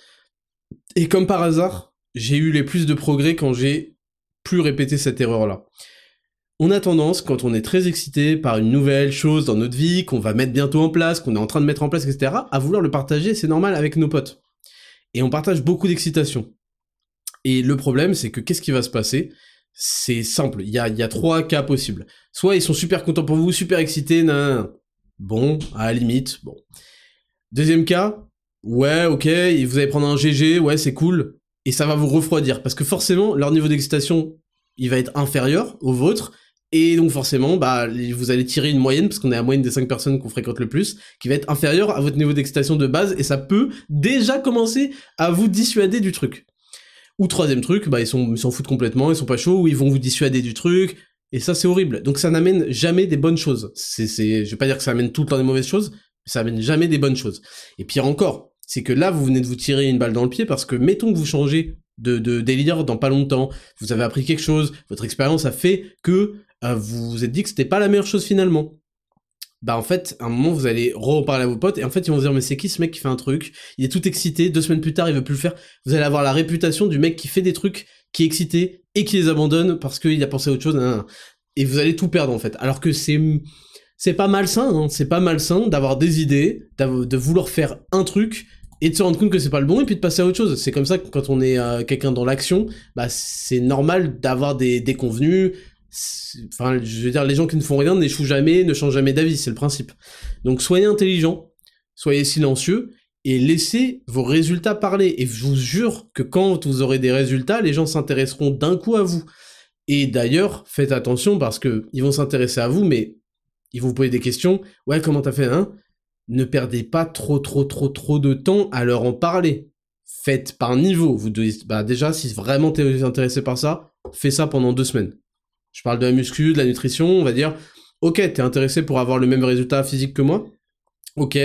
Et comme par hasard, j'ai eu les plus de progrès quand j'ai plus répéter cette erreur-là. On a tendance, quand on est très excité par une nouvelle chose dans notre vie, qu'on va mettre bientôt en place, qu'on est en train de mettre en place, etc., à vouloir le partager, c'est normal, avec nos potes. Et on partage beaucoup d'excitation. Et le problème, c'est que qu'est-ce qui va se passer? C'est simple, il y a, trois cas possibles. Soit ils sont super contents pour vous, super excités, nan, bon, à la limite, bon. Deuxième cas, ouais, ok, vous allez prendre un GG, ouais, c'est cool, et ça va vous refroidir parce que forcément leur niveau d'excitation il va être inférieur au vôtre et donc forcément bah vous allez tirer une moyenne parce qu'on est à moyenne des 5 personnes qu'on fréquente le plus qui va être inférieur à votre niveau d'excitation de base et ça peut déjà commencer à vous dissuader du truc. Ou troisième truc, bah ils s'en foutent complètement, ils sont pas chauds ou ils vont vous dissuader du truc et ça c'est horrible. Donc ça n'amène jamais des bonnes choses. C'est c'est je vais pas dire que ça amène tout le temps des mauvaises choses, mais ça amène jamais des bonnes choses. Et pire encore, c'est que là, vous venez de vous tirer une balle dans le pied parce que, mettons que vous changez de, délire dans pas longtemps, vous avez appris quelque chose, votre expérience a fait que euh, vous vous êtes dit que c'était pas la meilleure chose finalement. Bah en fait, à un moment, vous allez reparler à vos potes et en fait, ils vont vous dire mais c'est qui ce mec qui fait un truc? Il est tout excité, deux semaines plus tard, il veut plus le faire. Vous allez avoir la réputation du mec qui fait des trucs, qui est excité et qui les abandonne parce qu'il a pensé à autre chose. Et vous allez tout perdre en fait. Alors que c'est c'est pas malsain, hein. c'est pas malsain d'avoir des idées, de vouloir faire un truc et de se rendre compte que c'est pas le bon et puis de passer à autre chose. C'est comme ça que quand on est euh, quelqu'un dans l'action, bah c'est normal d'avoir des déconvenus. Enfin, je veux dire, les gens qui ne font rien n'échouent jamais, ne changent jamais d'avis, c'est le principe. Donc soyez intelligents, soyez silencieux et laissez vos résultats parler. Et je vous jure que quand vous aurez des résultats, les gens s'intéresseront d'un coup à vous. Et d'ailleurs, faites attention parce que ils vont s'intéresser à vous, mais ils vont vous poser des questions. Ouais, comment t'as fait, hein? Ne perdez pas trop, trop, trop, trop de temps à leur en parler. Faites par niveau. Vous devez, bah déjà, si vraiment t'es intéressé par ça, fais ça pendant deux semaines. Je parle de la muscu, de la nutrition, on va dire. Ok, t'es intéressé pour avoir le même résultat physique que moi? Ok,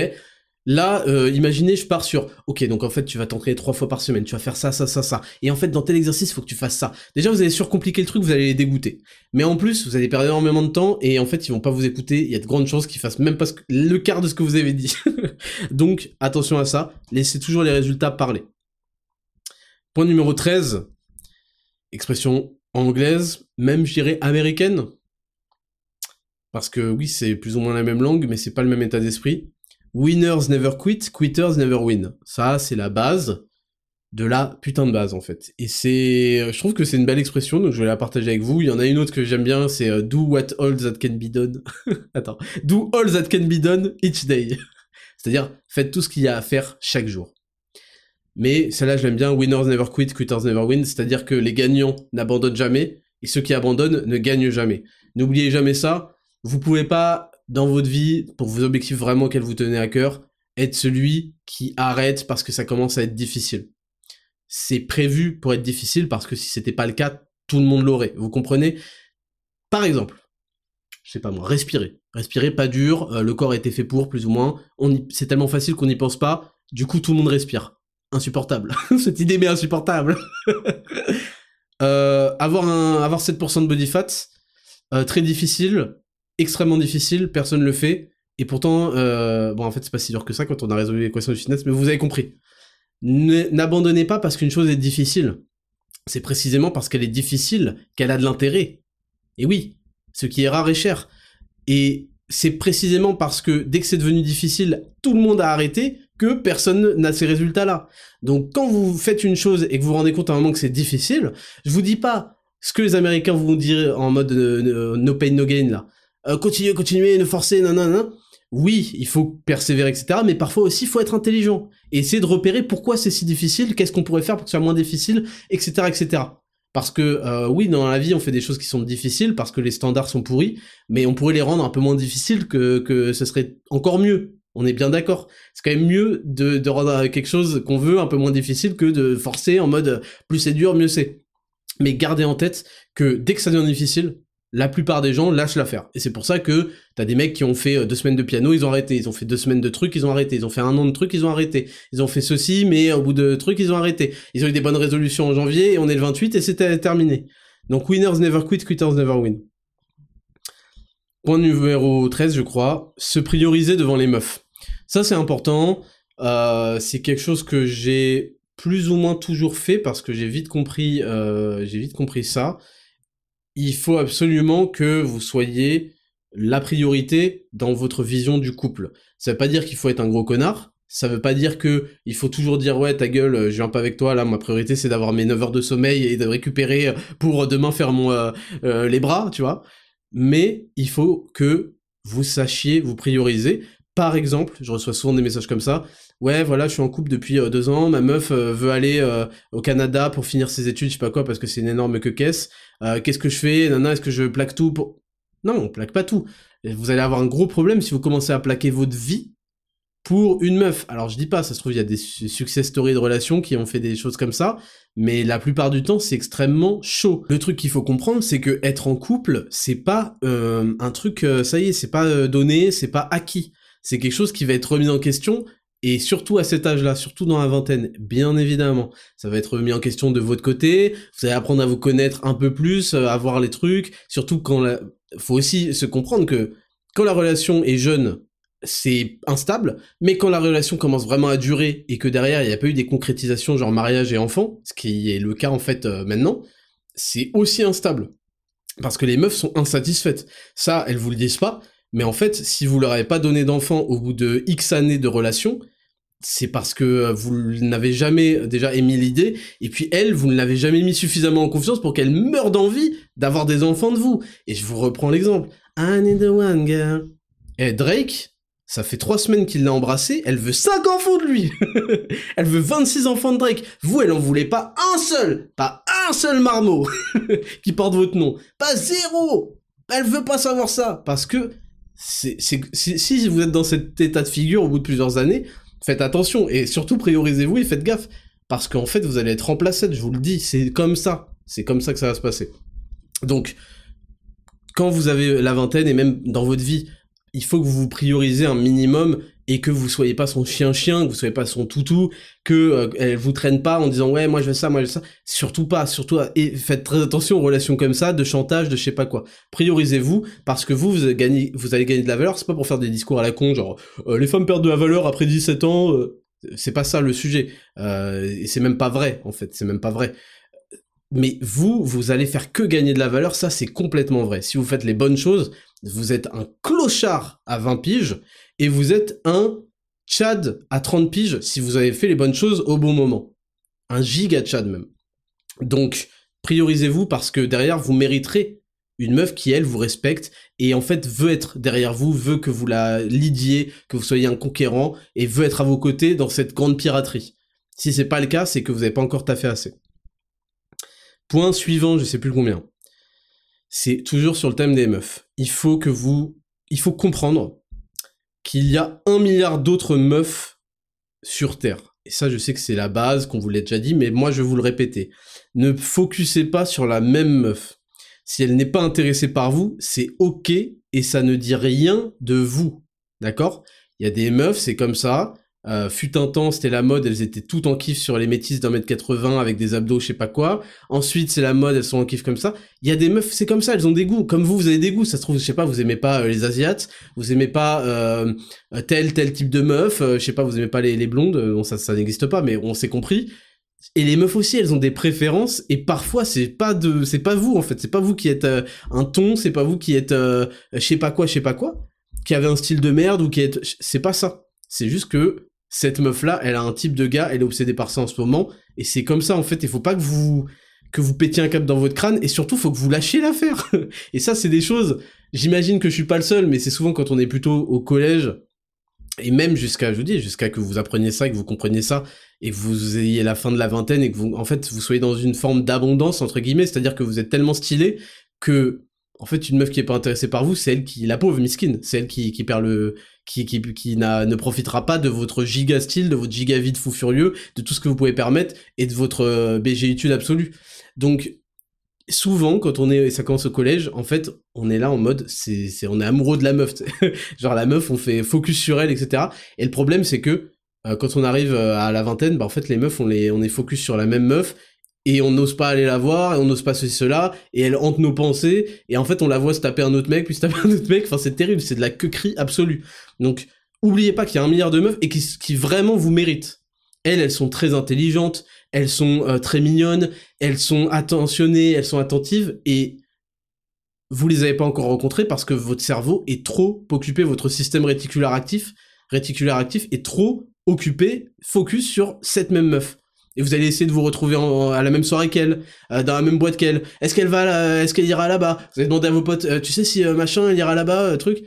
Là, euh, imaginez, je pars sur, ok, donc en fait, tu vas t'entraîner trois fois par semaine, tu vas faire ça, ça, ça, ça. Et en fait, dans tel exercice, il faut que tu fasses ça. Déjà, vous allez surcompliquer le truc, vous allez les dégoûter. Mais en plus, vous allez perdre énormément de temps et en fait, ils vont pas vous écouter. Il y a de grandes chances qu'ils fassent même pas le quart de ce que vous avez dit. donc, attention à ça. Laissez toujours les résultats parler. Point numéro 13. Expression anglaise, même je dirais américaine. Parce que oui, c'est plus ou moins la même langue, mais c'est pas le même état d'esprit. Winners never quit, quitters never win. Ça, c'est la base de la putain de base en fait. Et c'est, je trouve que c'est une belle expression, donc je vais la partager avec vous. Il y en a une autre que j'aime bien, c'est euh, do what all that can be done. Attends, do all that can be done each day. C'est-à-dire, faites tout ce qu'il y a à faire chaque jour. Mais celle-là, je l'aime bien, winners never quit, quitters never win. C'est-à-dire que les gagnants n'abandonnent jamais et ceux qui abandonnent ne gagnent jamais. N'oubliez jamais ça. Vous pouvez pas dans votre vie, pour vos objectifs vraiment qu'elle vous tenez à cœur, être celui qui arrête parce que ça commence à être difficile. C'est prévu pour être difficile parce que si c'était pas le cas, tout le monde l'aurait. Vous comprenez? Par exemple, je sais pas moi, respirer. Respirer pas dur, euh, le corps a été fait pour, plus ou moins. C'est tellement facile qu'on n'y pense pas. Du coup, tout le monde respire. Insupportable. Cette idée m'est insupportable. euh, avoir un, avoir 7% de body fat, euh, très difficile extrêmement difficile, personne le fait, et pourtant, euh, bon en fait c'est pas si dur que ça quand on a résolu l'équation du fitness, mais vous avez compris. N'abandonnez pas parce qu'une chose est difficile. C'est précisément parce qu'elle est difficile qu'elle a de l'intérêt. Et oui, ce qui est rare et cher. Et c'est précisément parce que dès que c'est devenu difficile, tout le monde a arrêté que personne n'a ces résultats-là. Donc quand vous faites une chose et que vous vous rendez compte à un moment que c'est difficile, je vous dis pas ce que les Américains vont dire en mode euh, no pain no gain là. Euh, continuer, continuer, ne non, non. Oui, il faut persévérer, etc. Mais parfois aussi, il faut être intelligent et essayer de repérer pourquoi c'est si difficile, qu'est-ce qu'on pourrait faire pour que ce soit moins difficile, etc., etc. Parce que euh, oui, dans la vie, on fait des choses qui sont difficiles parce que les standards sont pourris, mais on pourrait les rendre un peu moins difficiles que, que ce serait encore mieux. On est bien d'accord. C'est quand même mieux de, de rendre quelque chose qu'on veut un peu moins difficile que de forcer en mode plus c'est dur, mieux c'est. Mais gardez en tête que dès que ça devient difficile, la plupart des gens lâchent l'affaire. Et c'est pour ça que t'as des mecs qui ont fait euh, deux semaines de piano, ils ont arrêté. Ils ont fait deux semaines de trucs, ils ont arrêté. Ils ont fait un an de trucs, ils ont arrêté. Ils ont fait ceci, mais au bout de trucs, ils ont arrêté. Ils ont eu des bonnes résolutions en janvier, et on est le 28, et c'était terminé. Donc winners never quit, quitters never win. Point numéro 13, je crois, se prioriser devant les meufs. Ça, c'est important. Euh, c'est quelque chose que j'ai plus ou moins toujours fait parce que j'ai vite compris, euh, j'ai vite compris ça il faut absolument que vous soyez la priorité dans votre vision du couple. Ça veut pas dire qu'il faut être un gros connard, ça veut pas dire que il faut toujours dire ouais ta gueule, je viens pas avec toi là, ma priorité c'est d'avoir mes 9 heures de sommeil et de récupérer pour demain faire mon euh, euh, les bras, tu vois. Mais il faut que vous sachiez vous prioriser. Par exemple, je reçois souvent des messages comme ça. Ouais, voilà, je suis en couple depuis euh, deux ans. Ma meuf veut aller au Canada pour finir ses études, je sais pas quoi, parce que c'est une énorme que caisse. Euh, qu'est-ce que je fais? Nana, est-ce que je plaque tout pour... Non, on plaque pas tout. Vous allez avoir un gros problème si vous commencez à plaquer votre vie pour une meuf. Alors je dis pas, ça se trouve il y a des success stories de relations qui ont fait des choses comme ça, mais la plupart du temps c'est extrêmement chaud. Le truc qu'il faut comprendre, c'est que être en couple, c'est pas euh, un truc, euh, ça y est, c'est pas donné, c'est pas acquis. C'est quelque chose qui va être remis en question et surtout à cet âge-là, surtout dans la vingtaine, bien évidemment, ça va être remis en question de votre côté. Vous allez apprendre à vous connaître un peu plus, euh, à voir les trucs. Surtout quand la... faut aussi se comprendre que quand la relation est jeune, c'est instable, mais quand la relation commence vraiment à durer et que derrière il n'y a pas eu des concrétisations genre mariage et enfant, ce qui est le cas en fait euh, maintenant, c'est aussi instable. Parce que les meufs sont insatisfaites. Ça, elles vous le disent pas, mais en fait, si vous leur avez pas donné d'enfant au bout de X années de relation, c'est parce que euh, vous n'avez jamais déjà émis l'idée, et puis elle, vous ne l'avez jamais mis suffisamment en confiance pour qu'elle meure d'envie d'avoir des enfants de vous. Et je vous reprends l'exemple. I need the one girl. Et Drake, ça fait trois semaines qu'il l'a embrassé, elle veut cinq enfants de lui. elle veut 26 enfants de Drake. Vous, elle en voulait pas un seul, pas un seul marmot qui porte votre nom. Pas zéro. Elle veut pas savoir ça. Parce que si vous êtes dans cet état de figure au bout de plusieurs années, faites attention et surtout priorisez-vous et faites gaffe parce qu'en fait vous allez être remplacé, je vous le dis, c'est comme ça, c'est comme ça que ça va se passer. Donc quand vous avez la vingtaine et même dans votre vie, il faut que vous vous priorisez un minimum et que vous soyez pas son chien-chien, que vous soyez pas son toutou, que euh, elle vous traîne pas en disant ouais moi je veux ça, moi je veux ça. Surtout pas, surtout et faites très attention aux relations comme ça, de chantage, de je sais pas quoi. Priorisez-vous parce que vous vous allez gagner, vous allez gagner de la valeur. C'est pas pour faire des discours à la con genre euh, les femmes perdent de la valeur après 17 ans. Euh, c'est pas ça le sujet. et c'est même pas vrai en fait. C'est même pas vrai. Mais vous, vous allez faire que gagner de la valeur, ça c'est complètement vrai. Si vous faites les bonnes choses, vous êtes un clochard à 20 piges et vous êtes un Chad à 30 piges si vous avez fait les bonnes choses au bon moment. Un giga Chad même. Donc, priorisez-vous parce que derrière, vous mériterez une meuf qui, elle, vous respecte et en fait veut être derrière vous, veut que vous la lidiez, que vous soyez un conquérant et veut être à vos côtés dans cette grande piraterie. Si c'est pas le cas, c'est que vous n'avez pas encore taffé assez. Point suivant, je sais plus combien. C'est toujours sur le thème des meufs. Il faut que vous, il faut comprendre qu'il y a un milliard d'autres meufs sur Terre. Et ça, je sais que c'est la base, qu'on vous l'a déjà dit, mais moi, je vais vous le répéter. Ne focussez pas sur la même meuf. Si elle n'est pas intéressée par vous, c'est ok, et ça ne dit rien de vous. D'accord? Il y a des meufs, c'est comme ça, euh, fut un temps, c'était la mode, elles étaient toutes en kiff sur les métisses d'un mètre 80 avec des abdos, je sais pas quoi. Ensuite, c'est la mode, elles sont en kiff comme ça. Il y a des meufs, c'est comme ça, elles ont des goûts. Comme vous, vous avez des goûts. Ça se trouve, je sais pas, vous aimez pas euh, les asiates, vous aimez pas euh, tel tel type de meuf, je sais pas, vous aimez pas les, les blondes. Bon, ça, ça n'existe pas, mais on s'est compris. Et les meufs aussi, elles ont des préférences et parfois c'est pas de, c'est pas vous en fait, c'est pas vous qui êtes un ton, c'est pas vous qui êtes, je sais pas quoi, je sais pas quoi, qui avez un style de merde ou qui êtes, c'est pas ça. C'est juste que cette meuf-là, elle a un type de gars, elle est obsédée par ça en ce moment, et c'est comme ça en fait, il faut pas que vous que vous pétiez un câble dans votre crâne, et surtout faut que vous lâchiez l'affaire. et ça, c'est des choses, j'imagine que je suis pas le seul, mais c'est souvent quand on est plutôt au collège, et même jusqu'à, je vous dis, jusqu'à que vous appreniez ça, que vous compreniez ça, et que vous ayez la fin de la vingtaine, et que vous, en fait, vous soyez dans une forme d'abondance, entre guillemets, c'est-à-dire que vous êtes tellement stylé que, en fait, une meuf qui est pas intéressée par vous, c'est elle qui, la pauvre miskin, c'est elle qui, qui perd le, qui, qui, qui ne profitera pas de votre giga style, de votre giga vie de fou furieux, de tout ce que vous pouvez permettre, et de votre euh, BGitude absolue. Donc, souvent quand on est et ça commence au collège en fait on est là en mode c'est c'est on est amoureux de la meuf genre la meuf on fait focus sur elle etc et le problème c'est que euh, quand on arrive euh, à la vingtaine bah en fait les meufs on les on est focus sur la même meuf et on n'ose pas aller la voir et on n'ose pas ceci cela et elle hante nos pensées et en fait on la voit se taper un autre mec puis se taper un autre mec. Enfin c'est terrible c'est de la queuerie absolue. Donc oubliez pas qu'il y a un milliard de meufs et qui, qui vraiment vous méritent. Elles elles sont très intelligentes elles sont euh, très mignonnes, elles sont attentionnées, elles sont attentives, et vous les avez pas encore rencontrées parce que votre cerveau est trop occupé, votre système réticulaire actif, réticulaire actif est trop occupé, focus sur cette même meuf. Et vous allez essayer de vous retrouver à la même soirée qu'elle, euh, dans la même boîte qu'elle. Est-ce qu'elle va, là, est-ce qu'elle ira là-bas? Vous allez demander à vos potes, euh, tu sais si machin, elle ira là-bas, truc?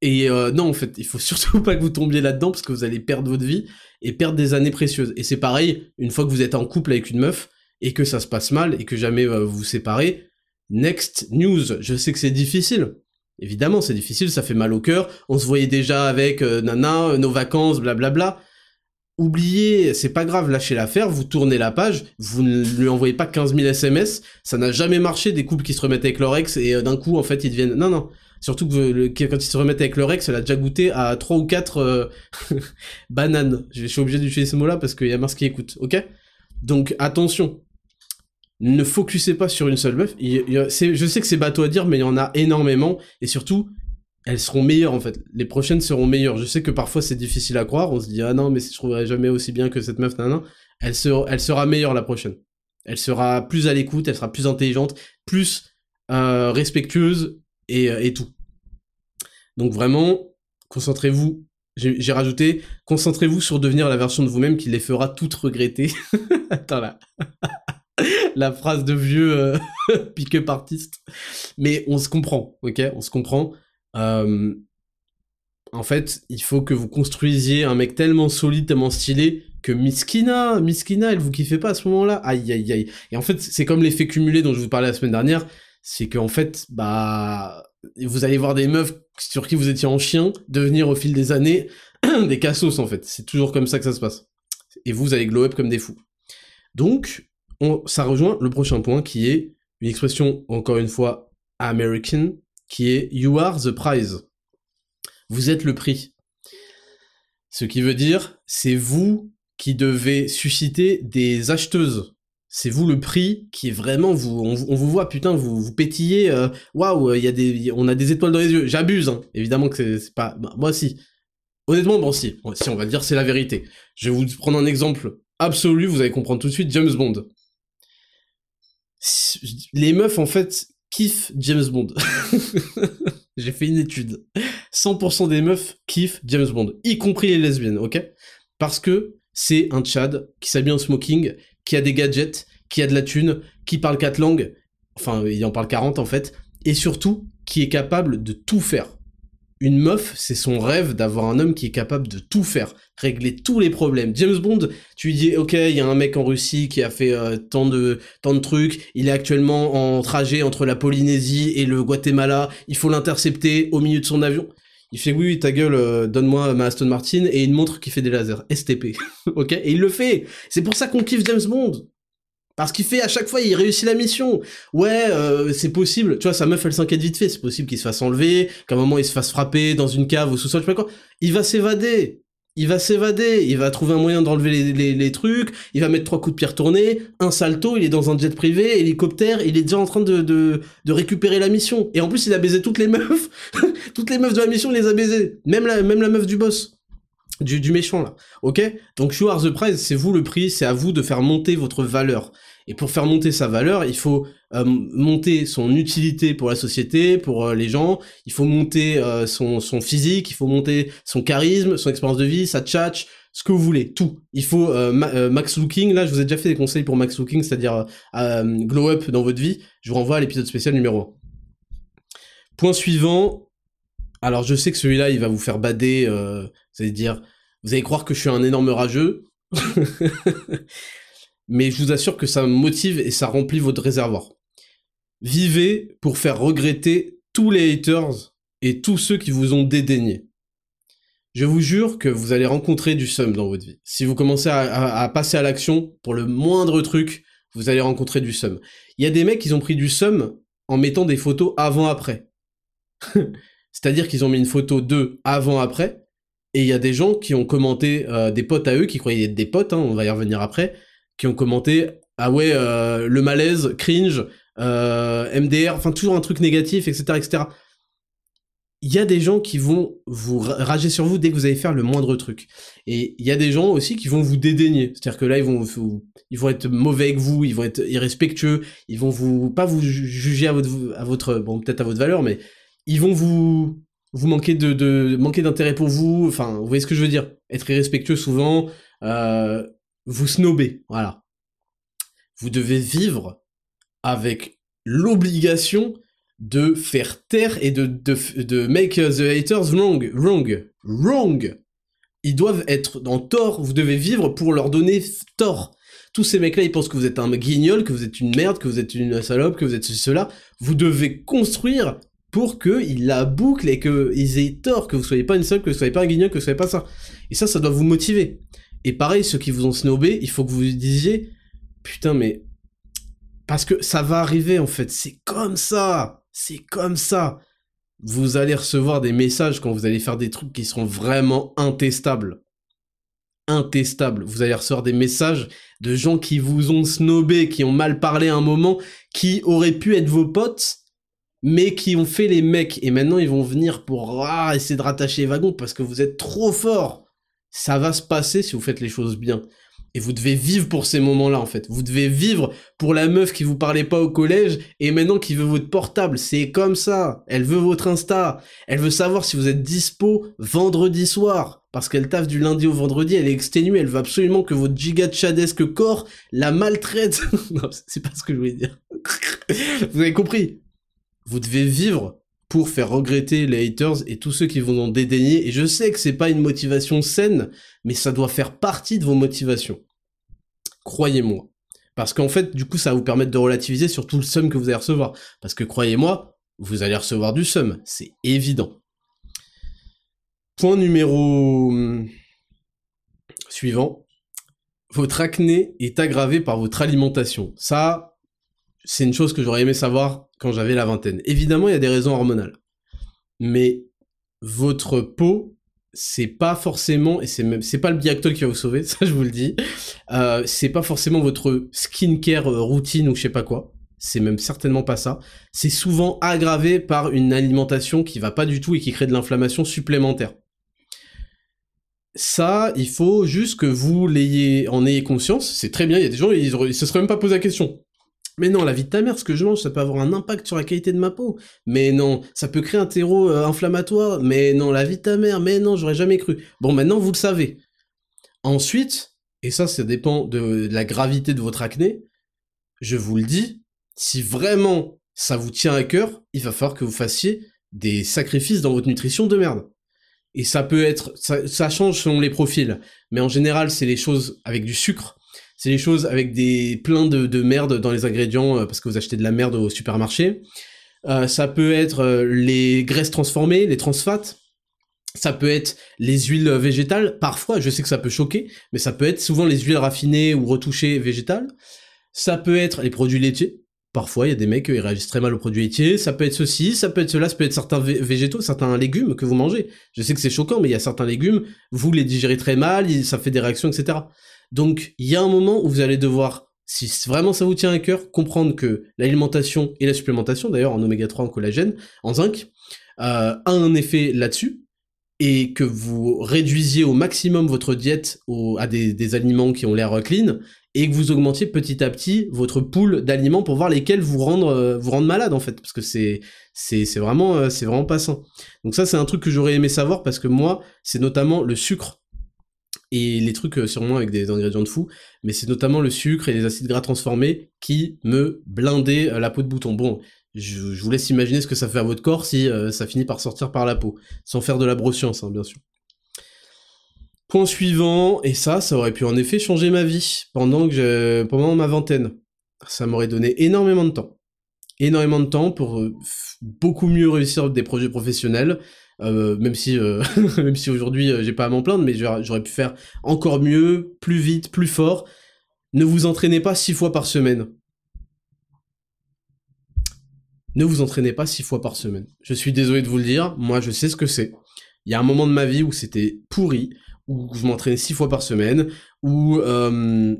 Et non, en fait, il faut surtout pas que vous tombiez là-dedans parce que vous allez perdre votre vie et perdre des années précieuses. Et c'est pareil, une fois que vous êtes en couple avec une meuf et que ça se passe mal et que jamais euh, vous vous séparez, next news. Je sais que c'est difficile. Évidemment, c'est difficile, ça fait mal au cœur. On se voyait déjà avec euh, Nana, euh, nos vacances, blablabla. Oubliez, c'est pas grave, lâchez l'affaire, vous tournez la page, vous ne lui envoyez pas 15 000 SMS, ça n'a jamais marché des couples qui se remettent avec leur ex et d'un coup en fait ils deviennent... Non, non, Surtout que quand ils se remettent avec le Rex, elle a déjà goûté à trois ou quatre euh, bananes. Je suis obligé d'utiliser ce mot-là parce qu'il y a Mars qui écoute, ok? Donc attention, ne focusez pas sur une seule meuf. je sais que c'est bateau à dire, mais il y en a énormément. Et surtout, elles seront meilleures en fait. Les prochaines seront meilleures. Je sais que parfois c'est difficile à croire. On se dit ah non mais je trouverai jamais aussi bien que cette meuf. Non sera, elle sera meilleure la prochaine. Elle sera plus à l'écoute. Elle sera plus intelligente, plus euh, respectueuse euh, et, tout. Donc vraiment, concentrez-vous. J'ai rajouté, concentrez-vous sur devenir la version de vous-même qui les fera toutes regretter. Attends là. la phrase de vieux euh, pick-up artiste. Mais on se comprend, ok? On se comprend. Euh, en fait, il faut que vous construisiez un mec tellement solide, tellement stylé, que Miskina, Miskina, elle vous kiffait pas à ce moment-là. Aïe, aïe, aïe. Et en fait, c'est comme l'effet cumulé dont je vous parlais la semaine dernière c'est qu'en fait, bah, vous allez voir des meufs sur qui vous étiez en chien devenir au fil des années des cassos en fait. C'est toujours comme ça que ça se passe. Et vous allez glow up comme des fous. Donc, on, ça rejoint le prochain point qui est une expression, encore une fois, American, qui est You are the prize. Vous êtes le prix. Ce qui veut dire, c'est vous qui devez susciter des acheteuses c'est vous le prix qui est vraiment vous on, vous voit putain vous vous pétillez euh, waouh des on a des étoiles dans les yeux j'abuse hein. évidemment que c'est pas bah, moi aussi honnêtement bon si si on va dire c'est la vérité je vais vous prendre un exemple absolu vous allez comprendre tout de suite James Bond les meufs en fait kiffent James Bond. J'ai fait une étude. 100% des meufs kiffent James Bond y compris les lesbiennes ok? Parce que c'est un Chad qui s'habille en smoking qui a des gadgets, qui a de la thune, qui parle quatre langues, enfin il en parle 40 en fait, et surtout qui est capable de tout faire. Une meuf, c'est son rêve d'avoir un homme qui est capable de tout faire, régler tous les problèmes. James Bond, tu lui dis, ok, il y a un mec en Russie qui a fait euh, tant de tant de trucs, il est actuellement en trajet entre la Polynésie et le Guatemala, il faut l'intercepter au milieu de son avion. Il fait oui, oui ta gueule, euh, donne-moi ma Aston Martin et une montre qui fait des lasers, STP. ok? Et il le fait. C'est pour ça qu'on kiffe James Bond. Parce qu'il fait à chaque fois, il réussit la mission. Ouais, euh, c'est possible. Tu vois, sa meuf, elle s'inquiète vite fait. C'est possible qu'il se fasse enlever, qu'à un moment il se fasse frapper dans une cave au sous-sol, je sais quoi. Il va s'évader il va s'évader, il va trouver un moyen d'enlever les, trucs, il va mettre trois coups de pierre tournés, un salto, il est dans un jet privé, hélicoptère, il est déjà en train de, récupérer la mission. Et en plus, il a baisé toutes les meufs, toutes les meufs de la mission, il les a baisées. Même la, meuf du boss. Du, du méchant là, ok? Donc you are the prize, c'est vous le prix, c'est à vous de faire monter votre valeur. Et pour faire monter sa valeur, il faut euh, monter son utilité pour la société, pour euh, les gens. Il faut monter euh, son, physique, il faut monter son charisme, son expérience de vie, sa tchatch, ce que vous voulez, tout. Il faut max looking. Là, je vous ai déjà fait des conseils pour max looking, c'est-à-dire glow up dans votre vie. Je vous renvoie à l'épisode spécial numéro 1. Point suivant, Alors je sais que celui-là, il va vous faire bader, vous allez dire, vous allez croire que je suis un énorme rageux, mais je vous assure que ça motive et ça remplit votre réservoir. Vivez pour faire regretter tous les haters et tous ceux qui vous ont dédaigné. Je vous jure que vous allez rencontrer du seum dans votre vie. Si vous commencez à, passer à l'action pour le moindre truc, vous allez rencontrer du seum. Il y a des mecs qui ont pris du seum en mettant des photos avant-après. C'est-à-dire qu'ils ont mis une photo d'eux avant-après, et il y a des gens qui ont commenté, euh, des potes à eux, qui croyaient être des potes, hein, on va y revenir après, qui ont commenté « Ah ouais, euh, le malaise, cringe, euh, MDR, enfin toujours un truc négatif, etc. etc. » Il y a des gens qui vont vous rager sur vous dès que vous allez faire le moindre truc. Et il y a des gens aussi qui vont vous dédaigner. C'est-à-dire que là, ils vont, ils vont être mauvais avec vous, ils vont être irrespectueux, ils vont vous, pas vous juger à votre, à votre bon, peut-être à votre valeur, mais ils vont vous vous manquer de, de manquer d'intérêt pour vous. Enfin, vous voyez ce que je veux dire? Être irrespectueux souvent, euh, vous snober, voilà. Vous devez vivre avec l'obligation de faire taire et de, de, de make the haters wrong, wrong, wrong. Ils doivent être en tort, vous devez vivre pour leur donner tort. Tous ces mecs-là, ils pensent que vous êtes un guignol, que vous êtes une merde, que vous êtes une salope, que vous êtes ceci, cela. Vous devez construire pour qu'ils la bouclent et qu'ils aient tort, que vous soyez pas une seule, que vous soyez pas un guignol, que vous soyez pas ça. Et ça, ça doit vous motiver. Et pareil, ceux qui vous ont snobé, il faut que vous disiez, putain, mais... Parce que ça va arriver, en fait. C'est comme ça. C'est comme ça. Vous allez recevoir des messages quand vous allez faire des trucs qui seront vraiment intestables. Intestables. Vous allez recevoir des messages de gens qui vous ont snobé, qui ont mal parlé un moment, qui auraient pu être vos potes, mais qui ont fait les mecs et maintenant ils vont venir pour ah, essayer de rattacher les wagons parce que vous êtes trop fort. Ça va se passer si vous faites les choses bien. Et vous devez vivre pour ces moments-là, en fait. Vous devez vivre pour la meuf qui vous parlait pas au collège et maintenant qui veut votre portable. C'est comme ça. Elle veut votre Insta. Elle veut savoir si vous êtes dispo vendredi soir. Parce qu'elle taffe du lundi au vendredi, elle est exténuée, elle veut absolument que votre giga chadesque corps la maltraite. non, c'est pas ce que je voulais dire. vous avez compris? Vous devez vivre pour faire regretter les haters et tous ceux qui vont en dédaigner. Et je sais que c'est pas une motivation saine, mais ça doit faire partie de vos motivations. Croyez-moi. Parce qu'en fait, du coup, ça va vous permettre de relativiser sur tout le sum que vous allez recevoir. Parce que croyez-moi, vous allez recevoir du sum. C'est évident. Point numéro hmm, suivant. Votre acné est aggravé par votre alimentation. Ça, c'est une chose que j'aurais aimé savoir quand j'avais la vingtaine. Évidemment, il y a des raisons hormonales. Mais votre peau, c'est pas forcément, et c'est même, c'est pas le Biactol qui va vous sauver, ça je vous le dis, euh, c'est pas forcément votre skincare euh, routine ou je sais pas quoi. C'est même certainement pas ça. C'est souvent aggravé par une alimentation qui va pas du tout et qui crée de l'inflammation supplémentaire. Ça, il faut juste que vous l'ayez, en ayez conscience. C'est très bien. Il y a des gens, ils, ils se seraient même pas posé la question. Mais non, la vie de ta mère, ce que je mange, ça peut avoir un impact sur la qualité de ma peau. Mais non, ça peut créer un terreau euh, inflammatoire. Mais non, la vie de ta mère, mais non, j'aurais jamais cru. Bon, maintenant, vous le savez. Ensuite, et ça, ça dépend de la gravité de votre acné, je vous le dis, si vraiment ça vous tient à cœur, il va falloir que vous fassiez des sacrifices dans votre nutrition de merde. Et ça peut être, ça, ça change selon les profils, mais en général, c'est les choses avec du sucre, c'est des choses avec des plein de, de merde dans les ingrédients euh, parce que vous achetez de la merde au supermarché. Euh, ça peut être euh, les graisses transformées, les transfats. Ça peut être les huiles végétales. Parfois, je sais que ça peut choquer, mais ça peut être souvent les huiles raffinées ou retouchées végétales. Ça peut être les produits laitiers. Parfois, il y a des mecs qui réagissent très mal aux produits laitiers. Ça peut être ceci, ça peut être cela, ça peut être certains végétaux, certains légumes que vous mangez. Je sais que c'est choquant, mais il y a certains légumes, vous les digérez très mal, ça fait des réactions, etc. Donc, il y a un moment où vous allez devoir, si vraiment ça vous tient à cœur, comprendre que l'alimentation et la supplémentation, d'ailleurs en oméga 3, en collagène, en zinc, euh, a un effet là-dessus, et que vous réduisiez au maximum votre diète à des, aliments qui ont l'air clean, et que vous augmentiez petit à petit votre pool d'aliments pour voir lesquels vous rendre euh, malade en fait parce que c'est vraiment euh, c'est vraiment pas sain. Donc ça c'est un truc que j'aurais aimé savoir parce que moi c'est notamment le sucre et les trucs euh, sûrement avec des ingrédients de fou, mais c'est notamment le sucre et les acides gras transformés qui me blindaient euh, la peau de bouton. Bon, je, vous laisse imaginer ce que ça fait à votre corps si ça finit par sortir par la peau, sans faire de la broscience, hein, bien sûr. Point suivant, et ça, ça aurait pu en effet changer ma vie pendant que je, pendant ma vingtaine. Ça m'aurait donné énormément de temps. Énormément de temps pour euh, beaucoup mieux réussir des projets professionnels, euh, même si, euh, même si aujourd'hui j'ai pas à m'en plaindre, mais j'aurais pu faire encore mieux, plus vite, plus fort. Ne vous entraînez pas six fois par semaine. Ne vous entraînez pas six fois par semaine. Je suis désolé de vous le dire, moi je sais ce que c'est. Il y a un moment de ma vie où c'était pourri, où je m'entraînais six fois par semaine, où euh,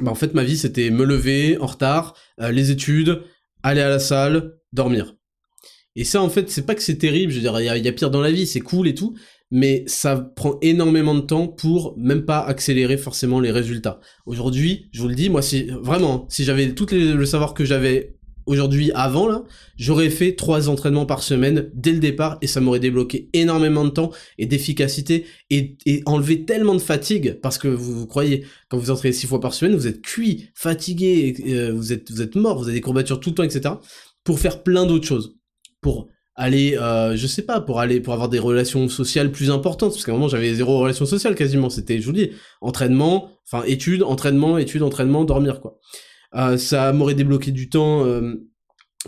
bah en fait ma vie c'était me lever en retard, euh, les études, aller à la salle, dormir. Et ça en fait c'est pas que c'est terrible, je veux dire il y, a pire dans la vie, c'est cool et tout, mais ça prend énormément de temps pour même pas accélérer forcément les résultats. Aujourd'hui, je vous le dis, moi si vraiment si j'avais tout le savoir que j'avais aujourd'hui avant là, j'aurais fait trois entraînements par semaine dès le départ et ça m'aurait débloqué énormément de temps et d'efficacité et, enlevé tellement de fatigue parce que vous, croyez quand vous entraînez six fois par semaine vous êtes cuit, fatigué, euh, vous êtes vous êtes mort, vous avez des courbatures tout le temps etc. pour faire plein d'autres choses, pour aller euh, je sais pas pour aller pour avoir des relations sociales plus importantes parce qu'à un moment j'avais zéro relation sociale quasiment c'était je vous dis entraînement enfin études entraînement études entraînement dormir quoi euh, ça m'aurait débloqué du temps euh,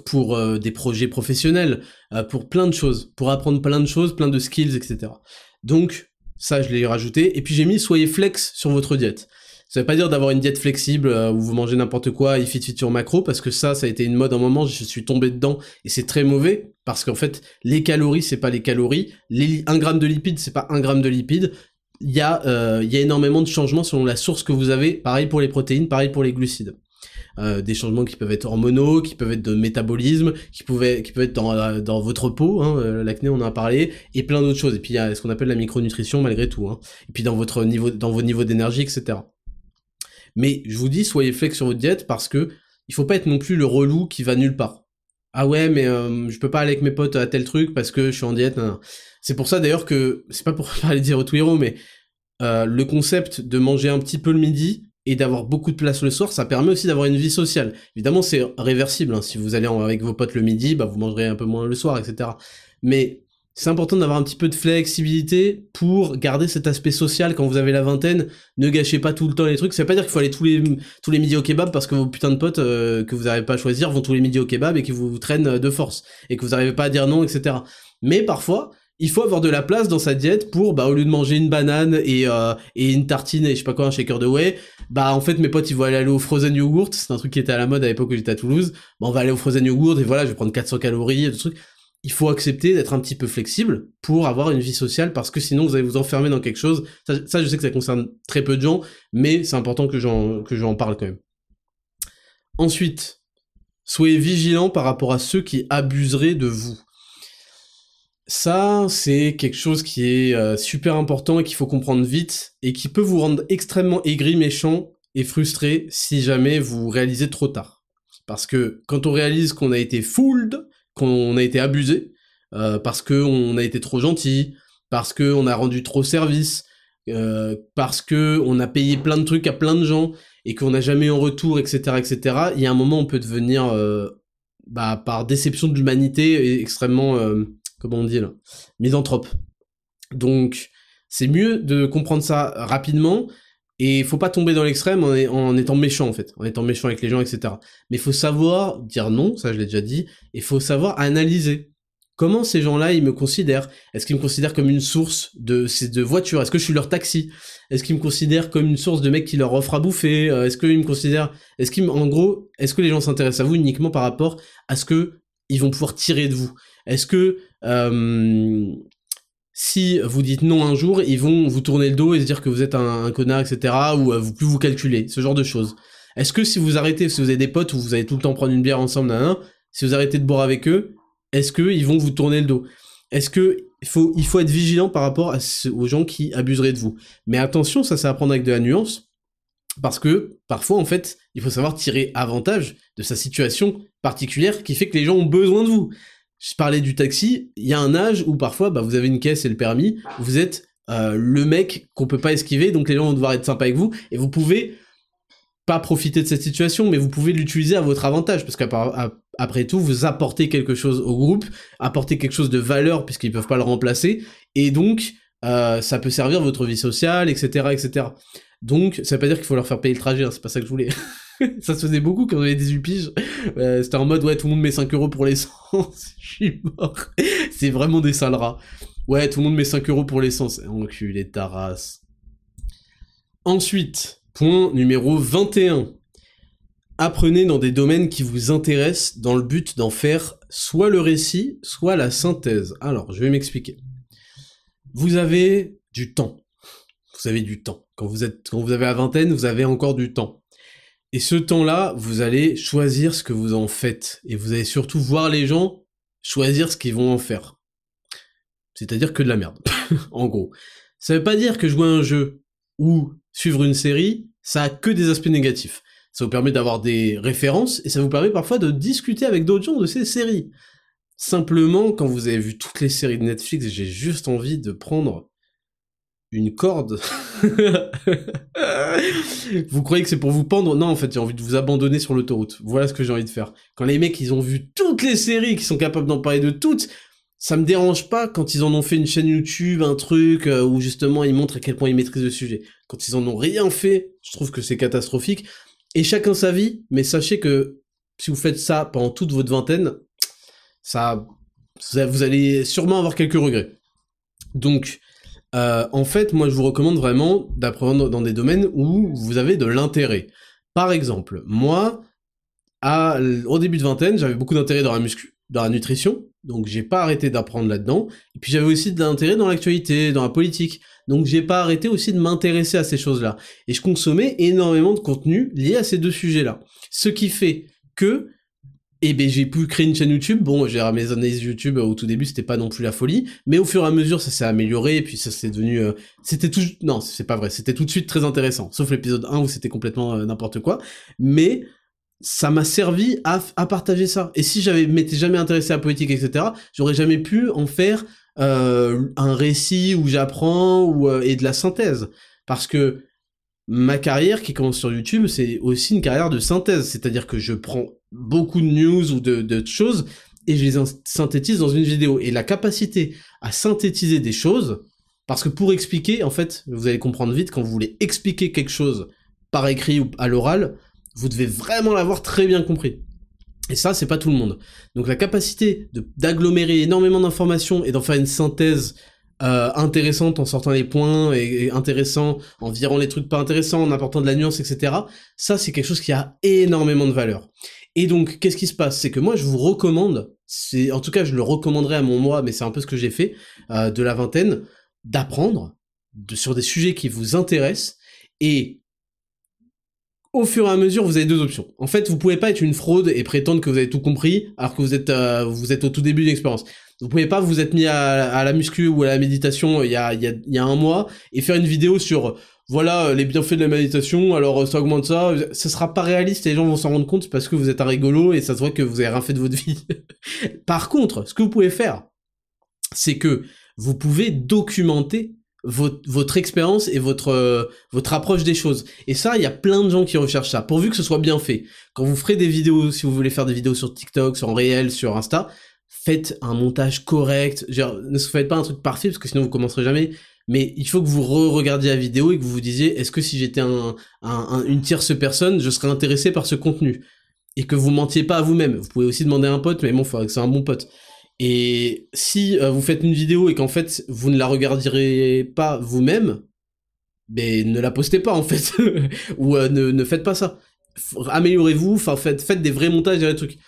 pour euh, des projets professionnels, pour plein de choses, pour apprendre plein de choses, plein de skills, etc. Donc ça, je l'ai rajouté. Et puis j'ai mis soyez flex sur votre diète. Ça veut pas dire d'avoir une diète flexible où vous mangez n'importe quoi et fit fit sur macro parce que ça, ça a été une mode à un moment. Je suis tombé dedans et c'est très mauvais parce qu'en fait, les calories c'est pas les calories, les un gramme de lipides c'est pas un gramme de lipides. Il y a il y a énormément de changements selon la source que vous avez. Pareil pour les protéines, pareil pour les glucides. Euh, des changements qui peuvent être hormonaux, qui peuvent être de métabolisme, qui pouvaient, qui peuvent être dans, euh, dans votre peau, hein, euh, l'acné on en a parlé, et plein d'autres choses. Et puis il y a ce qu'on appelle la micronutrition malgré tout. Hein. Et puis dans votre niveau, dans vos niveaux d'énergie, etc. Mais je vous dis, soyez flex sur votre diète parce que il faut pas être non plus le relou qui va nulle part. Ah ouais, mais je peux pas aller avec mes potes à tel truc parce que je suis en diète. C'est pour ça d'ailleurs que c'est pas pour parler dire au Twiro, mais le concept de manger un petit peu le midi, et d'avoir beaucoup de place le soir, ça permet aussi d'avoir une vie sociale. Évidemment, c'est réversible. Hein. Si vous allez avec vos potes le midi, bah, vous mangerez un peu moins le soir, etc. Mais c'est important d'avoir un petit peu de flexibilité pour garder cet aspect social quand vous avez la vingtaine. Ne gâchez pas tout le temps les trucs. Ça veut pas dire qu'il faut aller tous les, tous les midis au kebab parce que vos putains de potes euh, que vous n'arrivez pas à choisir vont tous les midis au kebab et qui vous traînent de force et que vous n'arrivez pas à dire non, etc. Mais parfois, il faut avoir de la place dans sa diète pour, bah, au lieu de manger une banane et, euh, et une tartine et je sais pas quoi, un shaker de whey, bah, en fait, mes potes, ils vont aller, au frozen yogurt. C'est un truc qui était à la mode à l'époque où j'étais à Toulouse. Bah, on va aller au frozen yogurt et voilà, je vais prendre 400 calories, des trucs. Il faut accepter d'être un petit peu flexible pour avoir une vie sociale parce que sinon vous allez vous enfermer dans quelque chose. Ça, je sais que ça concerne très peu de gens, mais c'est important que j'en, que j'en parle quand même. Ensuite, soyez vigilant par rapport à ceux qui abuseraient de vous. Ça, c'est quelque chose qui est euh, super important et qu'il faut comprendre vite et qui peut vous rendre extrêmement aigri, méchant et frustré si jamais vous réalisez trop tard. Parce que quand on réalise qu'on a été fooled, qu'on a été abusé, euh, parce qu'on a été trop gentil, parce qu'on a rendu trop service, euh, parce que on a payé plein de trucs à plein de gens et qu'on n'a jamais eu en retour, etc., etc. Il y a un moment, on peut devenir, bah, par déception de l'humanité, extrêmement comment on dit là, misanthrope. Donc, c'est mieux de comprendre ça rapidement, et il faut pas tomber dans l'extrême en, étant méchant en fait, en étant méchant avec les gens, etc. Mais il faut savoir dire non, ça je l'ai déjà dit, et il faut savoir analyser. Comment ces gens-là, ils me considèrent? Est-ce qu'ils me considèrent comme une source de, de voitures Est-ce que je suis leur taxi? Est-ce qu'ils me considèrent comme une source de mecs qui leur offrent à bouffer? Euh, Est-ce qu'ils me considèrent... Est-ce qu'ils, en gros, est-ce que les gens s'intéressent à vous uniquement par rapport à ce que ils vont pouvoir tirer de vous? Est-ce que euh, si vous dites non un jour, ils vont vous tourner le dos et se dire que vous êtes un, connard, etc. ou euh, vous plus vous calculer, ce genre de choses. Est-ce que si vous arrêtez, si vous avez des potes où vous allez tout le temps prendre une bière ensemble, si vous arrêtez de boire avec eux, est-ce qu'ils vont vous tourner le dos? Est-ce que faut, il faut être vigilant par rapport aux gens qui abuseraient de vous? Mais attention, ça c'est à prendre avec de la nuance, parce que parfois en fait, il faut savoir tirer avantage de sa situation particulière qui fait que les gens ont besoin de vous je parlais du taxi, il y a un âge où parfois bah, vous avez une caisse et le permis, vous êtes euh, le mec qu'on peut pas esquiver, donc les gens vont devoir être sympas avec vous, et vous pouvez pas profiter de cette situation, mais vous pouvez l'utiliser à votre avantage, parce qu'à après tout, vous apportez quelque chose au groupe, apporter quelque chose de valeur puisqu'ils peuvent pas le remplacer, et donc euh, ça peut servir votre vie sociale, etc., etc. Donc, ça veut pas dire qu'il faut leur faire payer le trajet, hein, c'est pas ça que je voulais. ça se faisait beaucoup quand j'avais des upiges. Euh, C'était en mode, ouais, tout le monde met 5 euros pour l'essence. Je suis mort. c'est vraiment des sales rats. Ouais, tout le monde met 5 euros pour l'essence. Enculé de ta race. Ensuite, point numéro 21. Apprenez dans des domaines qui vous intéressent dans le but d'en faire soit le récit, soit la synthèse. Alors, je vais m'expliquer. Vous avez du temps. Vous avez du temps. Quand vous êtes, quand vous avez la vingtaine, vous avez encore du temps. Et ce temps-là, vous allez choisir ce que vous en faites. Et vous allez surtout voir les gens choisir ce qu'ils vont en faire. C'est-à-dire que de la merde. en gros. Ça veut pas dire que jouer un jeu ou suivre une série, ça a que des aspects négatifs. Ça vous permet d'avoir des références et ça vous permet parfois de discuter avec d'autres gens de ces séries. Simplement, quand vous avez vu toutes les séries de Netflix, j'ai juste envie de prendre une corde. vous croyez que c'est pour vous pendre? Non, en fait, j'ai envie de vous abandonner sur l'autoroute. Voilà ce que j'ai envie de faire. Quand les mecs, ils ont vu toutes les séries, qui sont capables d'en parler de toutes, ça me dérange pas quand ils en ont fait une chaîne YouTube, un truc euh, où justement ils montrent à quel point ils maîtrisent le sujet. Quand ils en ont rien fait, je trouve que c'est catastrophique. Et chacun sa vie, mais sachez que si vous faites ça pendant toute votre vingtaine, ça, vous allez sûrement avoir quelques regrets. Donc, euh, en fait, moi, je vous recommande vraiment d'apprendre dans des domaines où vous avez de l'intérêt. Par exemple, moi, au début de vingtaine, j'avais beaucoup d'intérêt dans la muscu, dans la nutrition, donc j'ai pas arrêté d'apprendre là-dedans. Et puis j'avais aussi de l'intérêt dans l'actualité, dans la politique. Donc j'ai pas arrêté aussi de m'intéresser à ces choses-là. Et je consommais énormément de contenu lié à ces deux sujets-là. Ce qui fait que et ben j'ai pu créer une chaîne YouTube. Bon, j'ai mes analyses YouTube au tout début, c'était pas non plus la folie, mais au fur et à mesure, ça s'est amélioré et puis ça s'est devenu euh, c'était tout non, c'est pas vrai, c'était tout de suite très intéressant, sauf l'épisode 1 où c'était complètement euh, n'importe quoi, mais ça m'a servi à, à, partager ça. Et si j'avais m'étais jamais intéressé à la politique, etc., j'aurais jamais pu en faire euh, un récit où j'apprends ou et de la synthèse, parce que ma carrière qui commence sur YouTube, c'est aussi une carrière de synthèse, c'est-à-dire que je prends beaucoup de news ou de, choses et je les synthétise dans une vidéo. Et la capacité à synthétiser des choses, parce que pour expliquer, en fait, vous allez comprendre vite, quand vous voulez expliquer quelque chose par écrit ou à l'oral, vous devez vraiment l'avoir très bien compris. Et ça, c'est pas tout le monde. Donc la capacité d'agglomérer énormément d'informations et d'en faire une synthèse euh, intéressante en sortant les points et, intéressant en virant les trucs pas intéressants, en apportant de la nuance, etc. Ça, c'est quelque chose qui a énormément de valeur. Et donc, qu'est-ce qui se passe? C'est que moi, je vous recommande, c'est en tout cas, je le recommanderais à mon moi, mais c'est un peu ce que j'ai fait euh, de la vingtaine, d'apprendre sur des sujets qui vous intéressent et au fur et à mesure, vous avez deux options. En fait, vous pouvez pas être une fraude et prétendre que vous avez tout compris alors que vous êtes euh, vous êtes au tout début d'une expérience. Vous pouvez pas vous être mis à, la muscu ou à la méditation il il y a un mois et faire une vidéo sur voilà les bienfaits de la méditation, alors ça augmente ça, ce sera pas réaliste et les gens vont s'en rendre compte parce que vous êtes un rigolo et ça se voit que vous avez rien fait de votre vie. Par contre, ce que vous pouvez faire, c'est que vous pouvez documenter votre, votre expérience et votre, euh, votre approche des choses. Et ça, il y a plein de gens qui recherchent ça, pourvu que ce soit bien fait. Quand vous ferez des vidéos, si vous voulez faire des vidéos sur TikTok, sur réel, sur Insta, faites un montage correct. Genre, ne faites pas un truc parfait parce que sinon vous commencerez jamais. Mais il faut que vous re-regardiez la vidéo et que vous vous disiez, est-ce que si j'étais un, un, une tierce personne, je serais intéressé par ce contenu? Et que vous mentiez pas à vous-même. Vous pouvez aussi demander à un pote, mais bon, il faudrait que c'est un bon pote. Et si euh, vous faites une vidéo et qu'en fait vous ne la regarderez pas vous-même, ben ne la postez pas en fait, ou euh, ne, faites pas ça. Améliorez-vous, faites, des vrais montages, des trucs.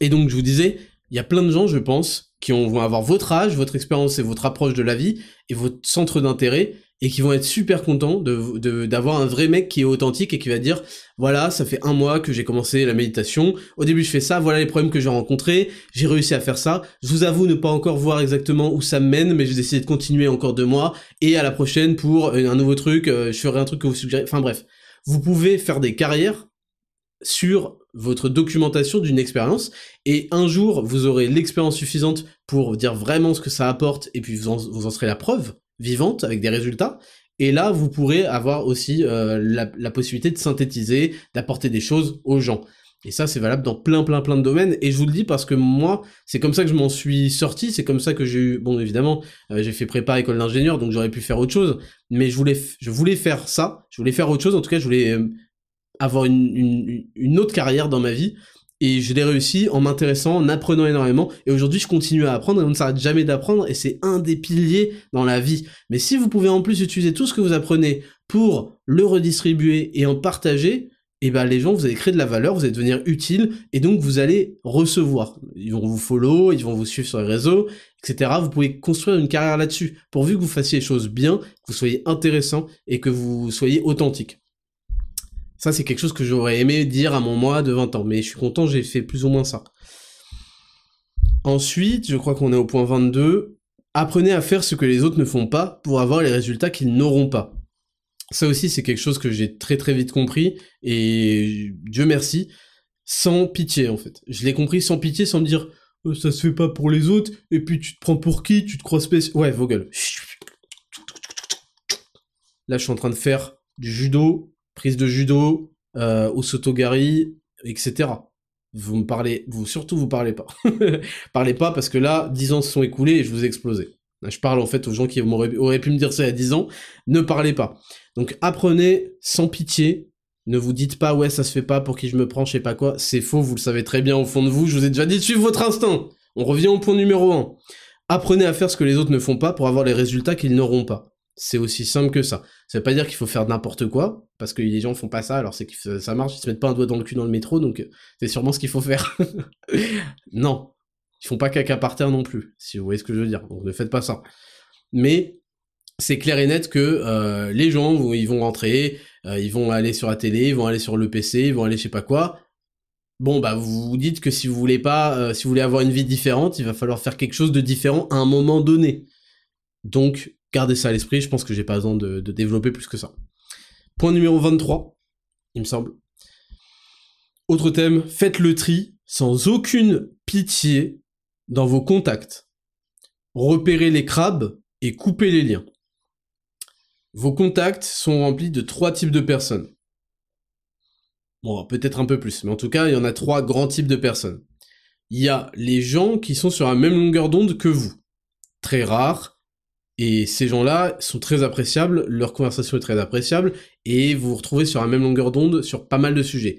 Et donc je vous disais, il y a plein de gens, je pense, qui vont avoir votre âge, votre expérience et votre approche de la vie et votre centre d'intérêt et qui vont être super contents de d'avoir un vrai mec qui est authentique et qui va dire voilà ça fait un mois que j'ai commencé la méditation. Au début je fais ça. Voilà les problèmes que j'ai rencontrés. J'ai réussi à faire ça. Je vous avoue ne pas encore voir exactement où ça mène mais j'ai décidé de continuer encore deux mois et à la prochaine pour un nouveau truc euh, je ferai un truc que vous suggérez. Enfin bref. Vous pouvez faire des carrières sur votre documentation d'une expérience et un jour vous aurez l'expérience suffisante pour dire vraiment ce que ça apporte et puis vous en, vous en serez la preuve vivante avec des résultats. Et là, vous pourrez avoir aussi euh, la, possibilité de synthétiser, d'apporter des choses aux gens. Et ça, c'est valable dans plein, plein, plein de domaines. Et je vous le dis parce que moi, c'est comme ça que je m'en suis sorti. C'est comme ça que j'ai eu, bon, évidemment, euh, j'ai fait prépa école d'ingénieur, donc j'aurais pu faire autre chose. Mais je voulais, je voulais faire ça. Je voulais faire autre chose. En tout cas, je voulais euh, avoir une, une, une, autre carrière dans ma vie. Et je l'ai réussi en m'intéressant, en apprenant énormément. Et aujourd'hui, je continue à apprendre et on ne s'arrête jamais d'apprendre. Et c'est un des piliers dans la vie. Mais si vous pouvez en plus utiliser tout ce que vous apprenez pour le redistribuer et en partager, et ben les gens, vous allez créer de la valeur, vous allez devenir utile, et donc vous allez recevoir. Ils vont vous follow, ils vont vous suivre sur les réseaux, etc. Vous pouvez construire une carrière là-dessus, pourvu que vous fassiez les choses bien, que vous soyez intéressant et que vous soyez authentique. Ça, c'est quelque chose que j'aurais aimé dire à mon moi de 20 ans, mais je suis content, j'ai fait plus ou moins ça. Ensuite, je crois qu'on est au point 22. Apprenez à faire ce que les autres ne font pas pour avoir les résultats qu'ils n'auront pas. Ça aussi, c'est quelque chose que j'ai très très vite compris, et Dieu merci, sans pitié en fait. Je l'ai compris sans pitié, sans me dire euh, ça se fait pas pour les autres, et puis tu te prends pour qui, tu te crois spécial. Ouais, vos gueules. Là, je suis en train de faire du judo, prise de judo, euh, au sotogari, etc. Vous me parlez, vous surtout vous parlez pas. parlez pas parce que là, 10 ans se sont écoulés et je vous ai explosé. Je parle en fait aux gens qui auraient pu me dire ça il y a 10 ans. Ne parlez pas. Donc apprenez sans pitié. Ne vous dites pas ouais ça se fait pas pour qui je me prends, je sais pas quoi. C'est faux, vous le savez très bien au fond de vous. Je vous ai déjà dit de suivre votre instinct. On revient au point numéro 1. Apprenez à faire ce que les autres ne font pas pour avoir les résultats qu'ils n'auront pas. C'est aussi simple que ça. Ça veut pas dire qu'il faut faire n'importe quoi, parce que les gens font pas ça, alors c'est que ça marche, ils se mettent pas un doigt dans le cul dans le métro, donc c'est sûrement ce qu'il faut faire. non. Ils font pas caca par terre non plus, si vous voyez ce que je veux dire. Donc ne faites pas ça. Mais c'est clair et net que euh, les gens, ils vont rentrer, euh, ils vont aller sur la télé, ils vont aller sur le PC, ils vont aller je sais pas quoi. Bon bah vous vous dites que si vous voulez pas, euh, si vous voulez avoir une vie différente, il va falloir faire quelque chose de différent à un moment donné. Donc gardez ça à l'esprit, je pense que j'ai pas besoin de, de développer plus que ça. Point numéro 23, il me semble. Autre thème, faites le tri sans aucune pitié dans vos contacts. Repérez les crabes et coupez les liens. Vos contacts sont remplis de trois types de personnes. Bon, peut-être un peu plus, mais en tout cas, il y en a trois grands types de personnes. Il y a les gens qui sont sur la même longueur d'onde que vous. Très rares. Et ces gens-là sont très appréciables, leur conversation est très appréciable, et vous vous retrouvez sur la même longueur d'onde sur pas mal de sujets.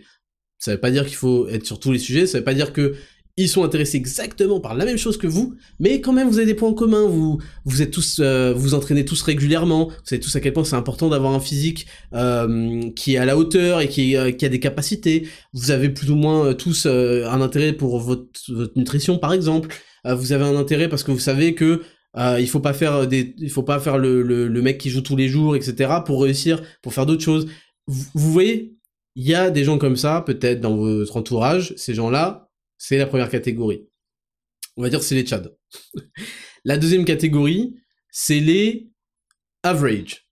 Ça veut pas dire qu'il faut être sur tous les sujets, ça veut pas dire que ils sont intéressés exactement par la même chose que vous, mais quand même vous avez des points communs. Vous vous êtes tous, euh, vous entraînez tous régulièrement. Vous savez tous à quel point c'est important d'avoir un physique euh, qui est à la hauteur et qui, euh, qui, a des capacités. Vous avez plus ou moins tous un intérêt pour votre, votre, nutrition, par exemple. vous avez un intérêt parce que vous savez que il faut pas faire des, il faut pas faire le, le, mec qui joue tous les jours, etc. pour réussir, pour faire d'autres choses. Vous, vous voyez, il y a des gens comme ça, peut-être dans votre entourage. Ces gens-là, c'est la première catégorie. On va dire c'est les Tchad. la deuxième catégorie, c'est les average.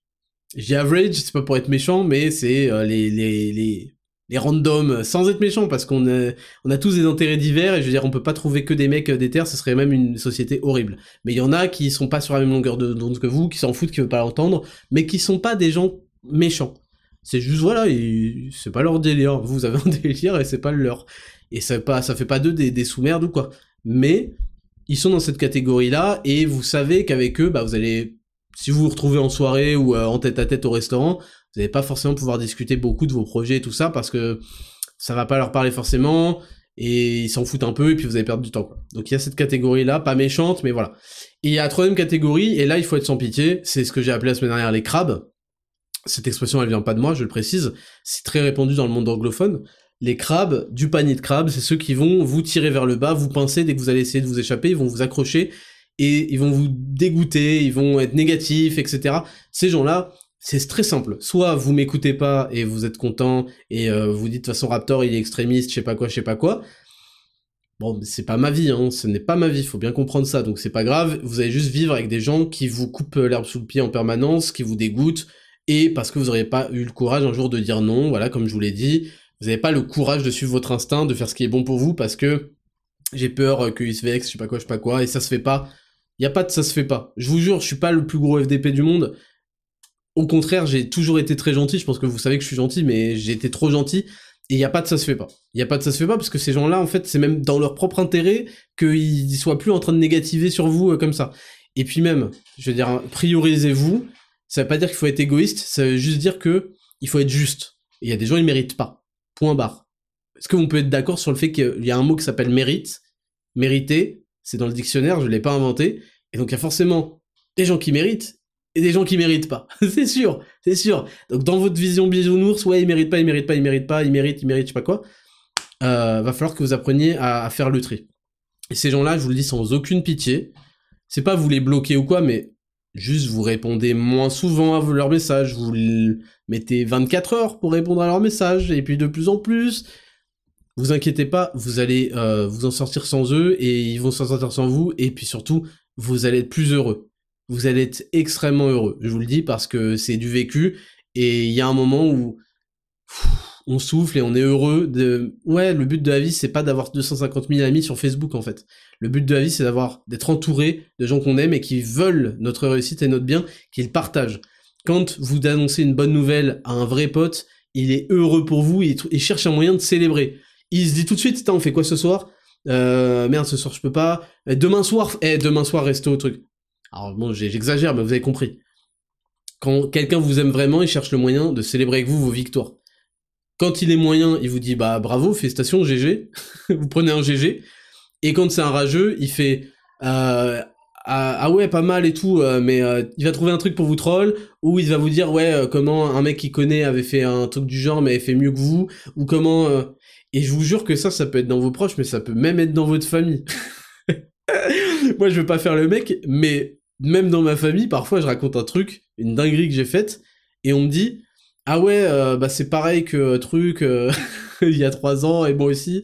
J'ai average, c'est pas pour être méchant, mais c'est euh, les, les, les, les random, sans être méchant, parce qu'on a, on a tous des intérêts divers, et je veux dire, on peut pas trouver que des mecs euh, des terres, ce serait même une société horrible. Mais il y en a qui sont pas sur la même longueur d'onde que vous, qui s'en foutent, qui veulent pas l'entendre, mais qui sont pas des gens méchants. C'est juste, voilà, c'est pas leur délire. Vous avez un délire et c'est pas le leur et ça pas, ça fait pas d'eux des, des sous-merdes ou quoi. Mais ils sont dans cette catégorie-là et vous savez qu'avec eux, bah vous allez, si vous vous retrouvez en soirée ou euh, en tête à tête au restaurant, vous n'allez pas forcément pouvoir discuter beaucoup de vos projets et tout ça parce que ça va pas leur parler forcément et ils s'en foutent un peu et puis vous allez perdre du temps. Donc il y a cette catégorie-là, pas méchante, mais voilà. Et il y a la troisième catégorie et là il faut être sans pitié, c'est ce que j'ai appelé la semaine dernière les crabes. Cette expression elle vient pas de moi, je le précise, c'est très répandu dans le monde anglophone les crabes du panier de crabes, c'est ceux qui vont vous tirer vers le bas, vous pincer dès que vous allez essayer de vous échapper, ils vont vous accrocher et ils vont vous dégoûter, ils vont être négatifs, etc. Ces gens-là, c'est très simple. Soit vous m'écoutez pas et vous êtes content et euh, vous dites de toute façon Raptor il est extrémiste, je sais pas quoi, je sais pas quoi. Bon, c'est pas ma vie, hein, ce n'est pas ma vie, faut bien comprendre ça, donc c'est pas grave, vous allez juste vivre avec des gens qui vous coupent l'herbe sous le pied en permanence, qui vous dégoûtent, et parce que vous n'auriez pas eu le courage un jour de dire non, voilà, comme je vous l'ai dit, vous n'avez pas le courage de suivre votre instinct, de faire ce qui est bon pour vous, parce que j'ai peur qu'il se vexe, je sais pas quoi, je sais pas quoi, et ça se fait pas. Y a pas de ça se fait pas. Je vous jure, je suis pas le plus gros FDP du monde. Au contraire, j'ai toujours été très gentil. Je pense que vous savez que je suis gentil, mais j'ai été trop gentil. Et il n'y a pas de ça se fait pas. Il n'y a pas de ça se fait pas parce que ces gens-là, en fait, c'est même dans leur propre intérêt qu'ils soient plus en train de négativer sur vous euh, comme ça. Et puis même, je veux dire, priorisez-vous. Ça veut pas dire qu'il faut être égoïste, ça veut juste dire que il faut être juste. Il y a des gens, ils méritent pas. Point barre. Est-ce que vous peut être d'accord sur le fait qu'il y a un mot qui s'appelle mérite? Mériter, c'est dans le dictionnaire, je l'ai pas inventé. Et donc il y a forcément des gens qui méritent et des gens qui méritent pas. c'est sûr, c'est sûr. Donc dans votre vision bisounours, ouais, ils méritent pas, ils méritent pas, ils méritent pas, ils méritent, ils méritent, je sais pas quoi. Euh, va falloir que vous appreniez à, faire le tri. Et ces gens-là, je vous le dis sans aucune pitié, c'est pas vous les bloquer ou quoi, mais juste vous répondez moins souvent à leurs messages, vous mettez 24 heures pour répondre à leurs messages, et puis de plus en plus, vous inquiétez pas, vous allez euh, vous en sortir sans eux, et ils vont s'en sortir sans vous, et puis surtout, vous allez être plus heureux. Vous allez être extrêmement heureux. Je vous le dis parce que c'est du vécu et il y a un moment où on souffle et on est heureux de ouais le but de la vie c'est pas d'avoir 250 000 amis sur Facebook en fait. Le but de la vie c'est d'avoir d'être entouré de gens qu'on aime et qui veulent notre réussite et notre bien qu'ils partagent. Quand vous annoncez une bonne nouvelle à un vrai pote il est heureux pour vous et il cherche un moyen de célébrer il se dit tout de suite on fait quoi ce soir? Euh, merde ce soir je peux pas demain soir eh demain soir restez au truc alors bon, j'exagère, mais vous avez compris. Quand quelqu'un vous aime vraiment, il cherche le moyen de célébrer avec vous vos victoires. Quand il est moyen, il vous dit bah bravo, félicitations, GG. vous prenez un GG. Et quand c'est un rageux, il fait euh, ah, ah, ouais pas mal et tout, euh, mais euh, il va trouver un truc pour vous troll, ou il va vous dire ouais comment un mec qu'il connaît avait fait un truc du genre mais avait fait mieux que vous, ou comment. Et je vous jure que ça, ça peut être dans vos proches, mais ça peut même être dans votre famille. Moi, je veux pas faire le mec, mais même dans ma famille, parfois je raconte un truc, une dinguerie que j'ai faite, et on me dit ah ouais, euh, bah c'est pareil que euh, truc euh, il y a trois ans et moi aussi.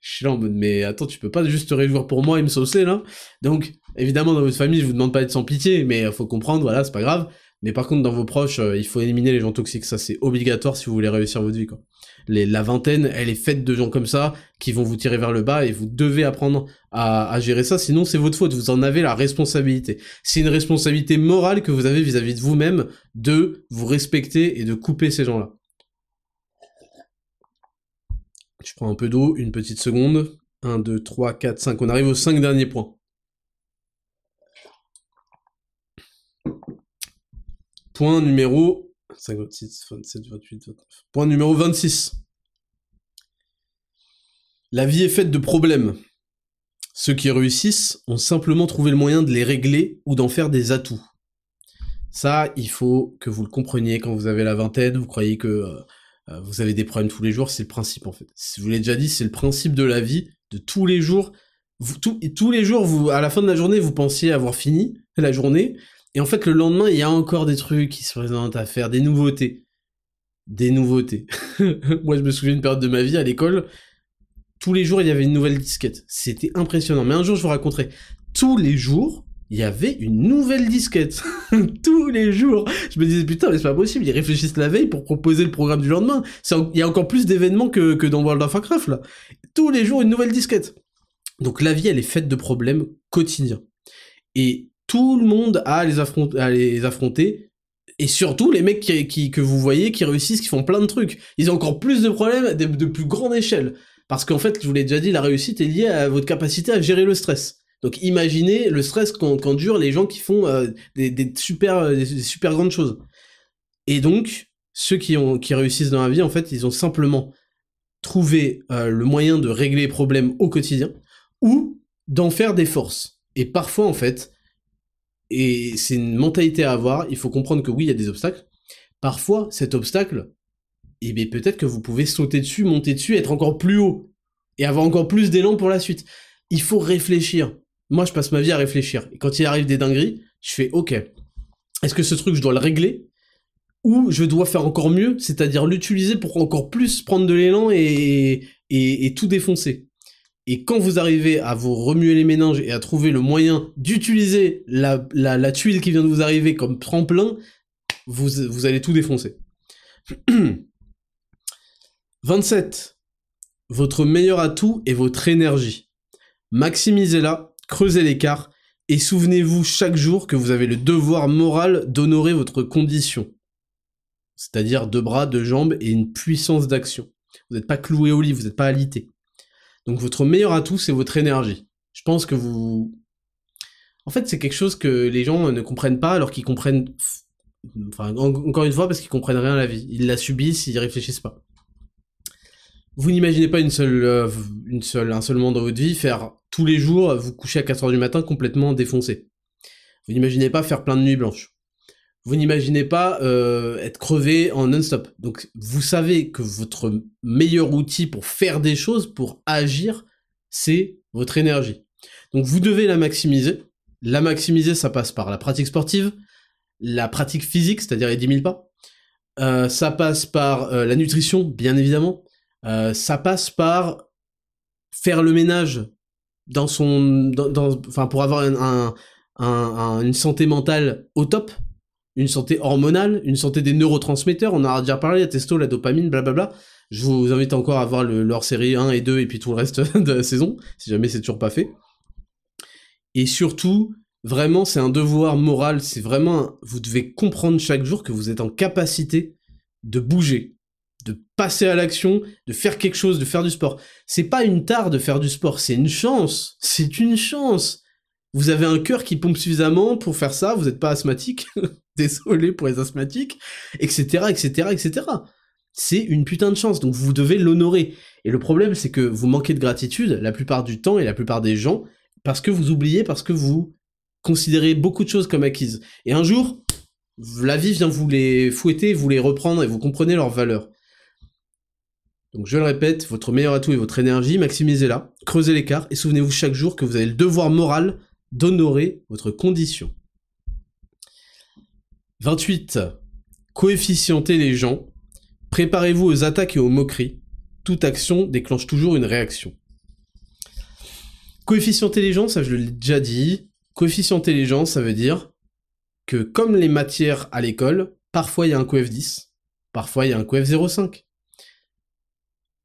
Je suis là en mode mais attends, tu peux pas juste te réjouir pour moi et me saucer là? Donc évidemment dans votre famille, je vous demande pas d'être sans pitié, mais faut comprendre, voilà, c'est pas grave. Mais par contre, dans vos proches, il faut éliminer les gens toxiques. Ça, c'est obligatoire si vous voulez réussir votre vie, quoi. La vingtaine, elle est faite de gens comme ça, qui vont vous tirer vers le bas, et vous devez apprendre à, gérer ça, sinon c'est votre faute, vous en avez la responsabilité. C'est une responsabilité morale que vous avez vis-à-vis de vous-même, de vous respecter et de couper ces gens-là. Je prends un peu d'eau, une petite seconde. 1, 2, 3, 4, 5. On arrive aux 5 derniers points. Point numéro 56, 27, 28, 29. Point numéro 26. La vie est faite de problèmes. Ceux qui réussissent ont simplement trouvé le moyen de les régler ou d'en faire des atouts. Ça, il faut que vous le compreniez quand vous avez la vingtaine, vous croyez que euh, euh, vous avez des problèmes tous les jours, c'est le principe en fait. Je vous l'ai déjà dit, c'est le principe de la vie, de tous les jours. Vous, tous les jours, à la fin de la journée, vous pensiez avoir fini la journée, et en fait, le lendemain, il y a encore des trucs qui se présentent à faire, des nouveautés. Des nouveautés. Moi, je me souviens d'une période de ma vie à l'école. Tous les jours, il y avait une nouvelle disquette. C'était impressionnant. Mais un jour, je vous raconterai. Tous les jours, il y avait une nouvelle disquette. Tous les jours. Je me disais, putain, mais c'est pas possible. Ils réfléchissent la veille pour proposer le programme du lendemain. Il y a encore plus d'événements que, que dans World of Warcraft, là. Tous les jours, une nouvelle disquette. Donc la vie, elle est faite de problèmes quotidiens. Et tout le monde a à les, affronter, à les affronter. Et surtout, les mecs qui, que vous voyez, qui réussissent, qui font plein de trucs. Ils ont encore plus de problèmes de, plus grande échelle. Parce qu'en fait, je vous l'ai déjà dit, la réussite est liée à votre capacité à gérer le stress. Donc imaginez le stress qu'endurent les gens qui font euh, des, super, des super grandes choses. Et donc, ceux qui, ont, qui réussissent dans la vie, en fait, ils ont simplement trouvé euh, le moyen de régler les problèmes au quotidien ou d'en faire des forces. Et parfois, en fait, et c'est une mentalité à avoir, il faut comprendre que oui, il y a des obstacles. Parfois, cet obstacle, eh peut-être que vous pouvez sauter dessus, monter dessus, être encore plus haut, et avoir encore plus d'élan pour la suite. Il faut réfléchir. Moi, je passe ma vie à réfléchir. Et quand il arrive des dingueries, je fais OK. Est-ce que ce truc, je dois le régler Ou je dois faire encore mieux, c'est-à-dire l'utiliser pour encore plus prendre de l'élan et, et tout défoncer? Et quand vous arrivez à vous remuer les méninges et à trouver le moyen d'utiliser la, tuile qui vient de vous arriver comme tremplin, vous, vous allez tout défoncer. 27. Votre meilleur atout est votre énergie. Maximisez-la, creusez l'écart, et souvenez-vous chaque jour que vous avez le devoir moral d'honorer votre condition. C'est-à-dire deux bras, deux jambes et une puissance d'action. Vous n'êtes pas cloué au lit, vous n'êtes pas alité. Donc votre meilleur atout, c'est votre énergie. Je pense que vous... En fait, c'est quelque chose que les gens ne comprennent pas alors qu'ils comprennent... Enfin, encore une fois, parce qu'ils comprennent rien à la vie. Ils la subissent, ils y réfléchissent pas. Vous n'imaginez pas une seule, euh, une seule, un seul moment dans votre vie faire tous les jours, vous coucher à 4h du matin complètement défoncé. Vous n'imaginez pas faire plein de nuits blanches. Vous n'imaginez pas euh, être crevé en non-stop. Donc vous savez que votre meilleur outil pour faire des choses, pour agir, c'est votre énergie. Donc vous devez la maximiser. La maximiser, ça passe par la pratique sportive, la pratique physique, c'est-à-dire les 10 000 pas. Euh, ça passe par euh, la nutrition, bien évidemment. ça passe par faire le ménage dans son, dans, enfin pour avoir un, une santé mentale au top, une santé hormonale, une santé des neurotransmetteurs, on a déjà parlé, la testo, la dopamine, blablabla. Je vous invite encore à voir le, leur série 1 et 2 et puis tout le reste de la saison, si jamais c'est toujours pas fait. Et surtout, vraiment, c'est un devoir moral, c'est vraiment, vous devez comprendre chaque jour que vous êtes en capacité de bouger, de passer à l'action, de faire quelque chose, de faire du sport. C'est pas une tare de faire du sport, c'est une chance, c'est une chance vous avez un cœur qui pompe suffisamment pour faire ça, vous n'êtes pas asthmatique, désolé pour les asthmatiques, etc., etc., etc. C'est une putain de chance, donc vous devez l'honorer. Et le problème, c'est que vous manquez de gratitude la plupart du temps et la plupart des gens, parce que vous oubliez, parce que vous considérez beaucoup de choses comme acquises. Et un jour, la vie vient vous les fouetter, vous les reprendre et vous comprenez leur valeur. Donc je le répète, votre meilleur atout est votre énergie, maximisez-la, creusez l'écart et souvenez-vous chaque jour que vous avez le devoir moral d'honorer votre condition. 28. Coefficienter les gens. Préparez-vous aux attaques et aux moqueries. Toute action déclenche toujours une réaction. Coefficienter les gens, ça je l'ai déjà dit. Coefficienter les gens, ça veut dire que comme les matières à l'école, parfois il y a un coef 10, parfois il y a un coef 0,5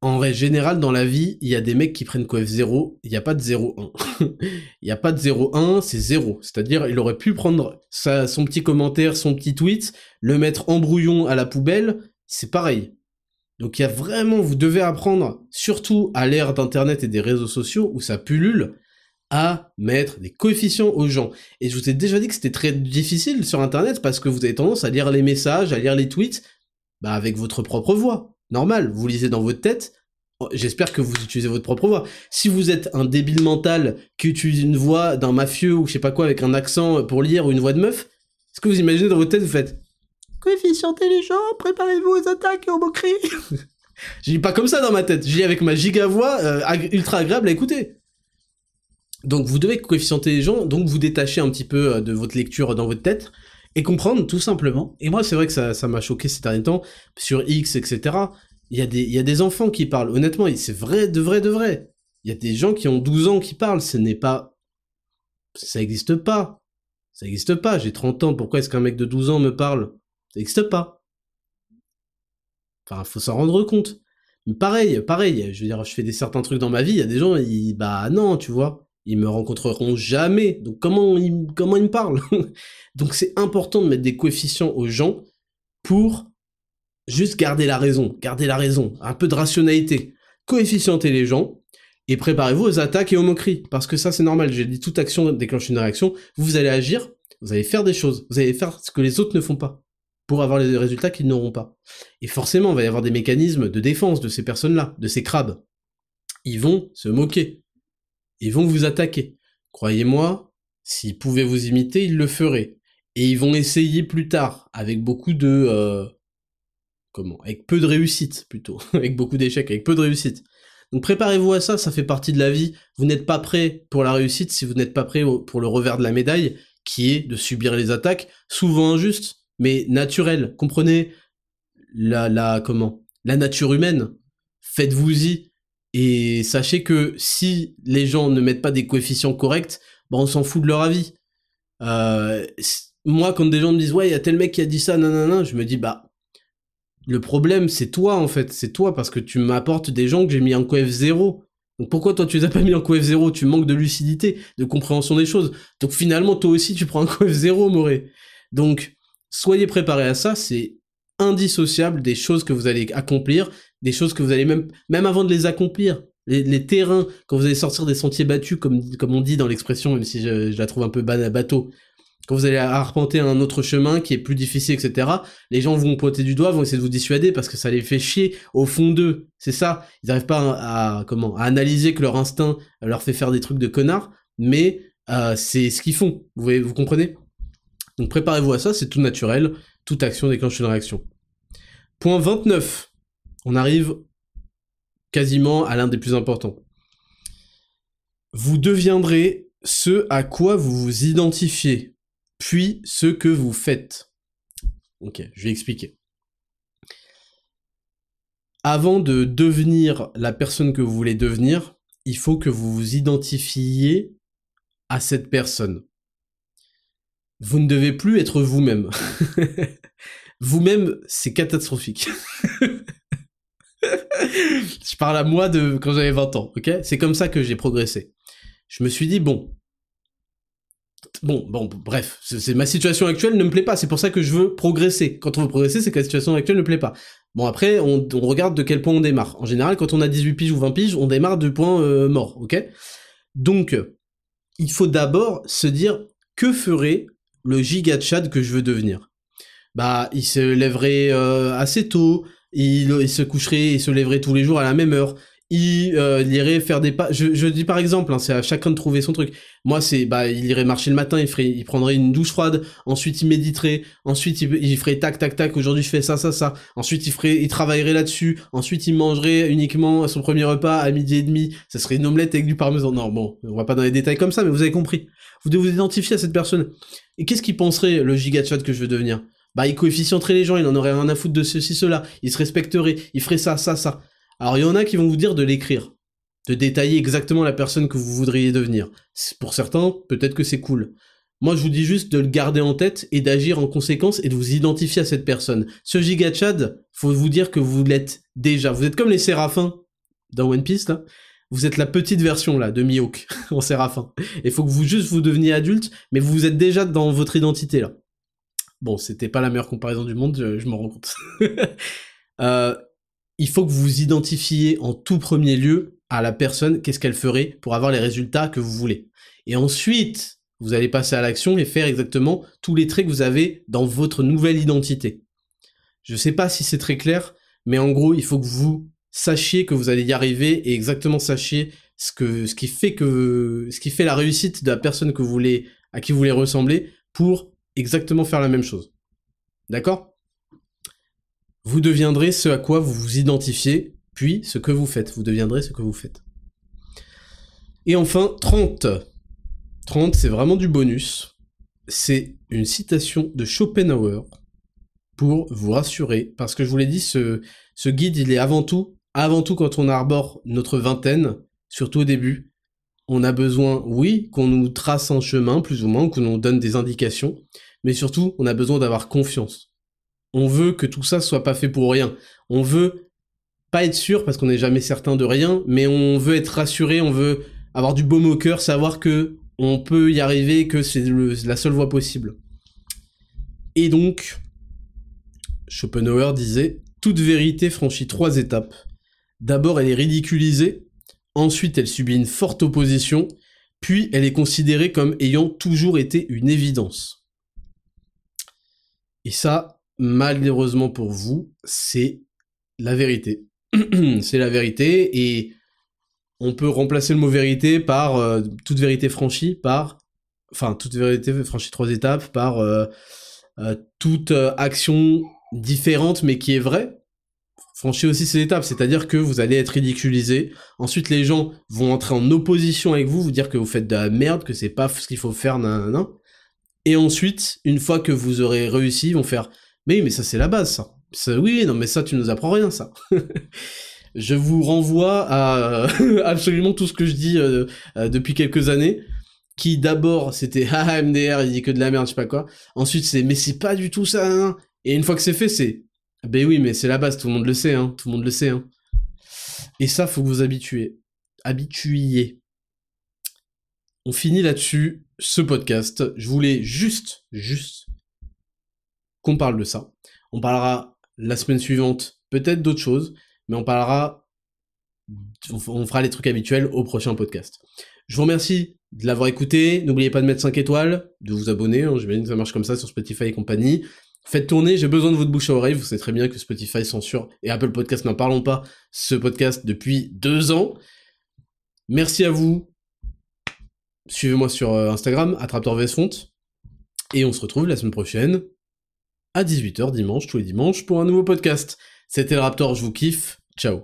en règle générale, dans la vie, il y a des mecs qui prennent coef 0, il n'y a pas de 0,1. il n'y a pas de 0,1, c'est 0. C'est-à-dire, il aurait pu prendre sa, son petit commentaire, son petit tweet, le mettre en brouillon à la poubelle, c'est pareil. Donc il y a vraiment, vous devez apprendre, surtout à l'ère d'Internet et des réseaux sociaux, où ça pullule, à mettre des coefficients aux gens. Et je vous ai déjà dit que c'était très difficile sur Internet, parce que vous avez tendance à lire les messages, à lire les tweets, bah avec votre propre voix normal, vous lisez dans votre tête. J'espère que vous utilisez votre propre voix. Si vous êtes un débile mental qui utilise une voix d'un mafieux ou je sais pas quoi avec un accent pour lire ou une voix de meuf, est-ce que vous imaginez dans votre tête, vous faites Coefficient intelligent, préparez-vous aux attaques et aux moqueries. Je dis pas comme ça dans ma tête, je dis avec ma giga voix euh, ultra agréable à écouter. Donc vous devez coefficienter les gens, donc vous détacher un petit peu euh, de votre lecture dans votre tête et comprendre tout simplement. Et moi, c'est vrai que ça, m'a choqué ces derniers temps, sur X, etc. Il y, a des, enfants qui parlent, honnêtement, c'est vrai, de vrai, de vrai. Il y a des gens qui ont 12 ans qui parlent, ce n'est pas... Ça n'existe pas. Ça n'existe pas, j'ai 30 ans, pourquoi est-ce qu'un mec de 12 ans me parle? Ça n'existe pas. Enfin, faut s'en rendre compte. Pareil, pareil, je veux dire, je fais des certains trucs dans ma vie, il y a des gens, ils, bah non, tu vois ils me rencontreront jamais. Donc comment ils, comment ils me parlent? Donc c'est important de mettre des coefficients aux gens pour juste garder la raison, garder la raison, un peu de rationalité. Coefficienter les gens et préparez-vous aux attaques et aux moqueries. Parce que ça c'est normal, j'ai dit toute action déclenche une réaction. Vous allez agir, vous allez faire des choses, vous allez faire ce que les autres ne font pas pour avoir les résultats qu'ils n'auront pas. Et forcément, il va y avoir des mécanismes de défense de ces personnes-là, de ces crabes. Ils vont se moquer, ils vont vous attaquer. Croyez-moi, s'ils pouvaient vous imiter, ils le feraient. Et ils vont essayer plus tard, avec beaucoup de... Euh, comment Avec peu de réussite, plutôt. avec beaucoup d'échecs, avec peu de réussite. Donc préparez-vous à ça, ça fait partie de la vie. Vous n'êtes pas prêt pour la réussite si vous n'êtes pas prêt pour le revers de la médaille, qui est de subir les attaques, souvent injustes, mais naturelles. Comprenez la, la, comment La nature humaine. Faites-vous-y et sachez que si les gens ne mettent pas des coefficients corrects, bah on s'en fout de leur avis. Euh, moi, quand des gens me disent ouais, il y a tel mec qui a dit ça, nanana, je me dis bah le problème c'est toi en fait, c'est toi parce que tu m'apportes des gens que j'ai mis en coef 0. Donc pourquoi toi tu les as pas mis en coef 0 Tu manques de lucidité, de compréhension des choses. Donc finalement toi aussi tu prends un coef 0, Moré. Donc soyez préparés à ça, c'est indissociable des choses que vous allez accomplir, des choses que vous allez même, même avant de les accomplir, les, terrains, quand vous allez sortir des sentiers battus, comme, on dit dans l'expression, même si je, la trouve un peu bateau, quand vous allez arpenter un autre chemin qui est plus difficile, etc., les gens vont pointer du doigt, vont essayer de vous dissuader parce que ça les fait chier au fond d'eux. C'est ça. Ils n'arrivent pas à, analyser que leur instinct leur fait faire des trucs de connard, mais euh, c'est ce qu'ils font. Vous, vous comprenez? Donc préparez-vous à ça, c'est tout naturel. Toute action déclenche une réaction. Point 29. On arrive quasiment à l'un des plus importants. Vous deviendrez ce à quoi vous vous identifiez, puis ce que vous faites. Ok, je vais expliquer. Avant de devenir la personne que vous voulez devenir, il faut que vous vous identifiez à cette personne. Vous ne devez plus être vous-même. vous-même, c'est catastrophique. je parle à moi de quand j'avais 20 ans, ok? C'est comme ça que j'ai progressé. Je me suis dit, bon, bon, bon, bref, c'est ma situation actuelle ne me plaît pas, c'est pour ça que je veux progresser. Quand on veut progresser, c'est que la situation actuelle ne plaît pas. Bon, après, on, regarde de quel point on démarre. En général, quand on a 18 piges ou 20 piges, on démarre du point euh, mort, ok? Donc, il faut d'abord se dire, que ferait le giga chat que je veux devenir? Bah, il se lèverait euh, assez tôt, il, se coucherait et se lèverait tous les jours à la même heure. Il, euh, irait faire des pas. Je, dis par exemple, hein, c'est à chacun de trouver son truc. Moi, c'est bah, il irait marcher le matin, il ferait, il prendrait une douche froide. Ensuite, il méditerait. Ensuite, il, ferait tac tac tac. Aujourd'hui, je fais ça ça ça. Ensuite, il ferait, il travaillerait là-dessus. Ensuite, il mangerait uniquement son premier repas à midi et demi. Ça serait une omelette avec du parmesan. Non, bon, on va pas dans les détails comme ça, mais vous avez compris. Vous devez vous identifier à cette personne. Et qu'est-ce qu'il penserait le giga que je veux devenir? Bah il coefficienterait les gens, il en aurait rien à foutre de ceci, cela, il se respecterait, il ferait ça, ça, ça. Alors il y en a qui vont vous dire de l'écrire, de détailler exactement la personne que vous voudriez devenir. Pour certains, peut-être que c'est cool. Moi, je vous dis juste de le garder en tête et d'agir en conséquence et de vous identifier à cette personne. Ce giga Chad, faut vous dire que vous l'êtes déjà. Vous êtes comme les séraphins dans One Piece, là. Vous êtes la petite version, là, de Mihawk en séraphin. Et faut que vous juste vous deveniez adulte, mais vous êtes déjà dans votre identité, là. Bon, c'était pas la meilleure comparaison du monde, je, m'en rends compte. Euh, il faut que vous vous identifiez en tout premier lieu à la personne, qu'est-ce qu'elle ferait pour avoir les résultats que vous voulez. Et ensuite, vous allez passer à l'action et faire exactement tous les traits que vous avez dans votre nouvelle identité. Je sais pas si c'est très clair, mais en gros, il faut que vous sachiez que vous allez y arriver et exactement sachiez ce que ce qui fait que ce qui fait la réussite de la personne que vous voulez à qui vous voulez ressembler pour exactement faire la même chose. D'accord? Vous deviendrez ce à quoi vous vous identifiez, puis ce que vous faites. Vous deviendrez ce que vous faites. Et enfin, 30. 30, c'est vraiment du bonus. C'est une citation de Schopenhauer pour vous rassurer, parce que je vous l'ai dit, ce, ce guide, il est avant tout, avant tout quand on arbore notre vingtaine, surtout au début, on a besoin, oui, qu'on nous trace un chemin, plus ou moins, qu'on nous donne des indications, mais surtout, on a besoin d'avoir confiance. On veut que tout ça soit pas fait pour rien. On veut pas être sûr parce qu'on n'est jamais certain de rien, mais on veut être rassuré, on veut avoir du baume au cœur, savoir que on peut y arriver, que c'est la seule voie possible. Et donc, Schopenhauer disait, toute vérité franchit trois étapes. D'abord, elle est ridiculisée, ensuite elle subit une forte opposition, puis elle est considérée comme ayant toujours été une évidence. Et ça, malheureusement pour vous, c'est la vérité. c'est la vérité et on peut remplacer le mot vérité par euh, toute vérité franchie par enfin toute vérité franchie trois étapes par euh, euh, toute action différente mais qui est vraie franchis aussi ces étapes, c'est-à-dire que vous allez être ridiculisé. Ensuite, les gens vont entrer en opposition avec vous, vous dire que vous faites de la merde, que c'est pas ce qu'il faut faire, nan, nan, et ensuite, une fois que vous aurez réussi, ils vont faire Mais oui, mais ça c'est la base, ça. Oui, non, mais ça tu nous apprends rien, ça. je vous renvoie à absolument tout ce que je dis euh, euh, depuis quelques années. Qui d'abord c'était ah MDR, il dit que de la merde, je sais pas quoi. Ensuite c'est mais c'est pas du tout ça. Hein. Et une fois que c'est fait, c'est ben oui, mais c'est la base, tout le monde le sait, hein. Tout le monde le sait, hein. Et ça, faut que vous habituez. Habituiez. On finit là-dessus ce podcast. Je voulais juste, juste qu'on parle de ça. On parlera la semaine suivante, peut-être d'autres choses, mais on parlera, on fera les trucs habituels au prochain podcast. Je vous remercie de l'avoir écouté. N'oubliez pas de mettre 5 étoiles, de vous abonner. Hein, J'imagine que ça marche comme ça sur Spotify et compagnie. Faites tourner, j'ai besoin de votre bouche à oreille. Vous savez très bien que Spotify censure et Apple Podcast, n'en parlons pas, ce podcast depuis deux ans. Merci à vous. Suivez-moi sur euh, Instagram, attraptorvsfont. Et on se retrouve la semaine prochaine à 18h dimanche, tous les dimanches, pour un nouveau podcast. C'était le Raptor, je vous kiffe. Ciao.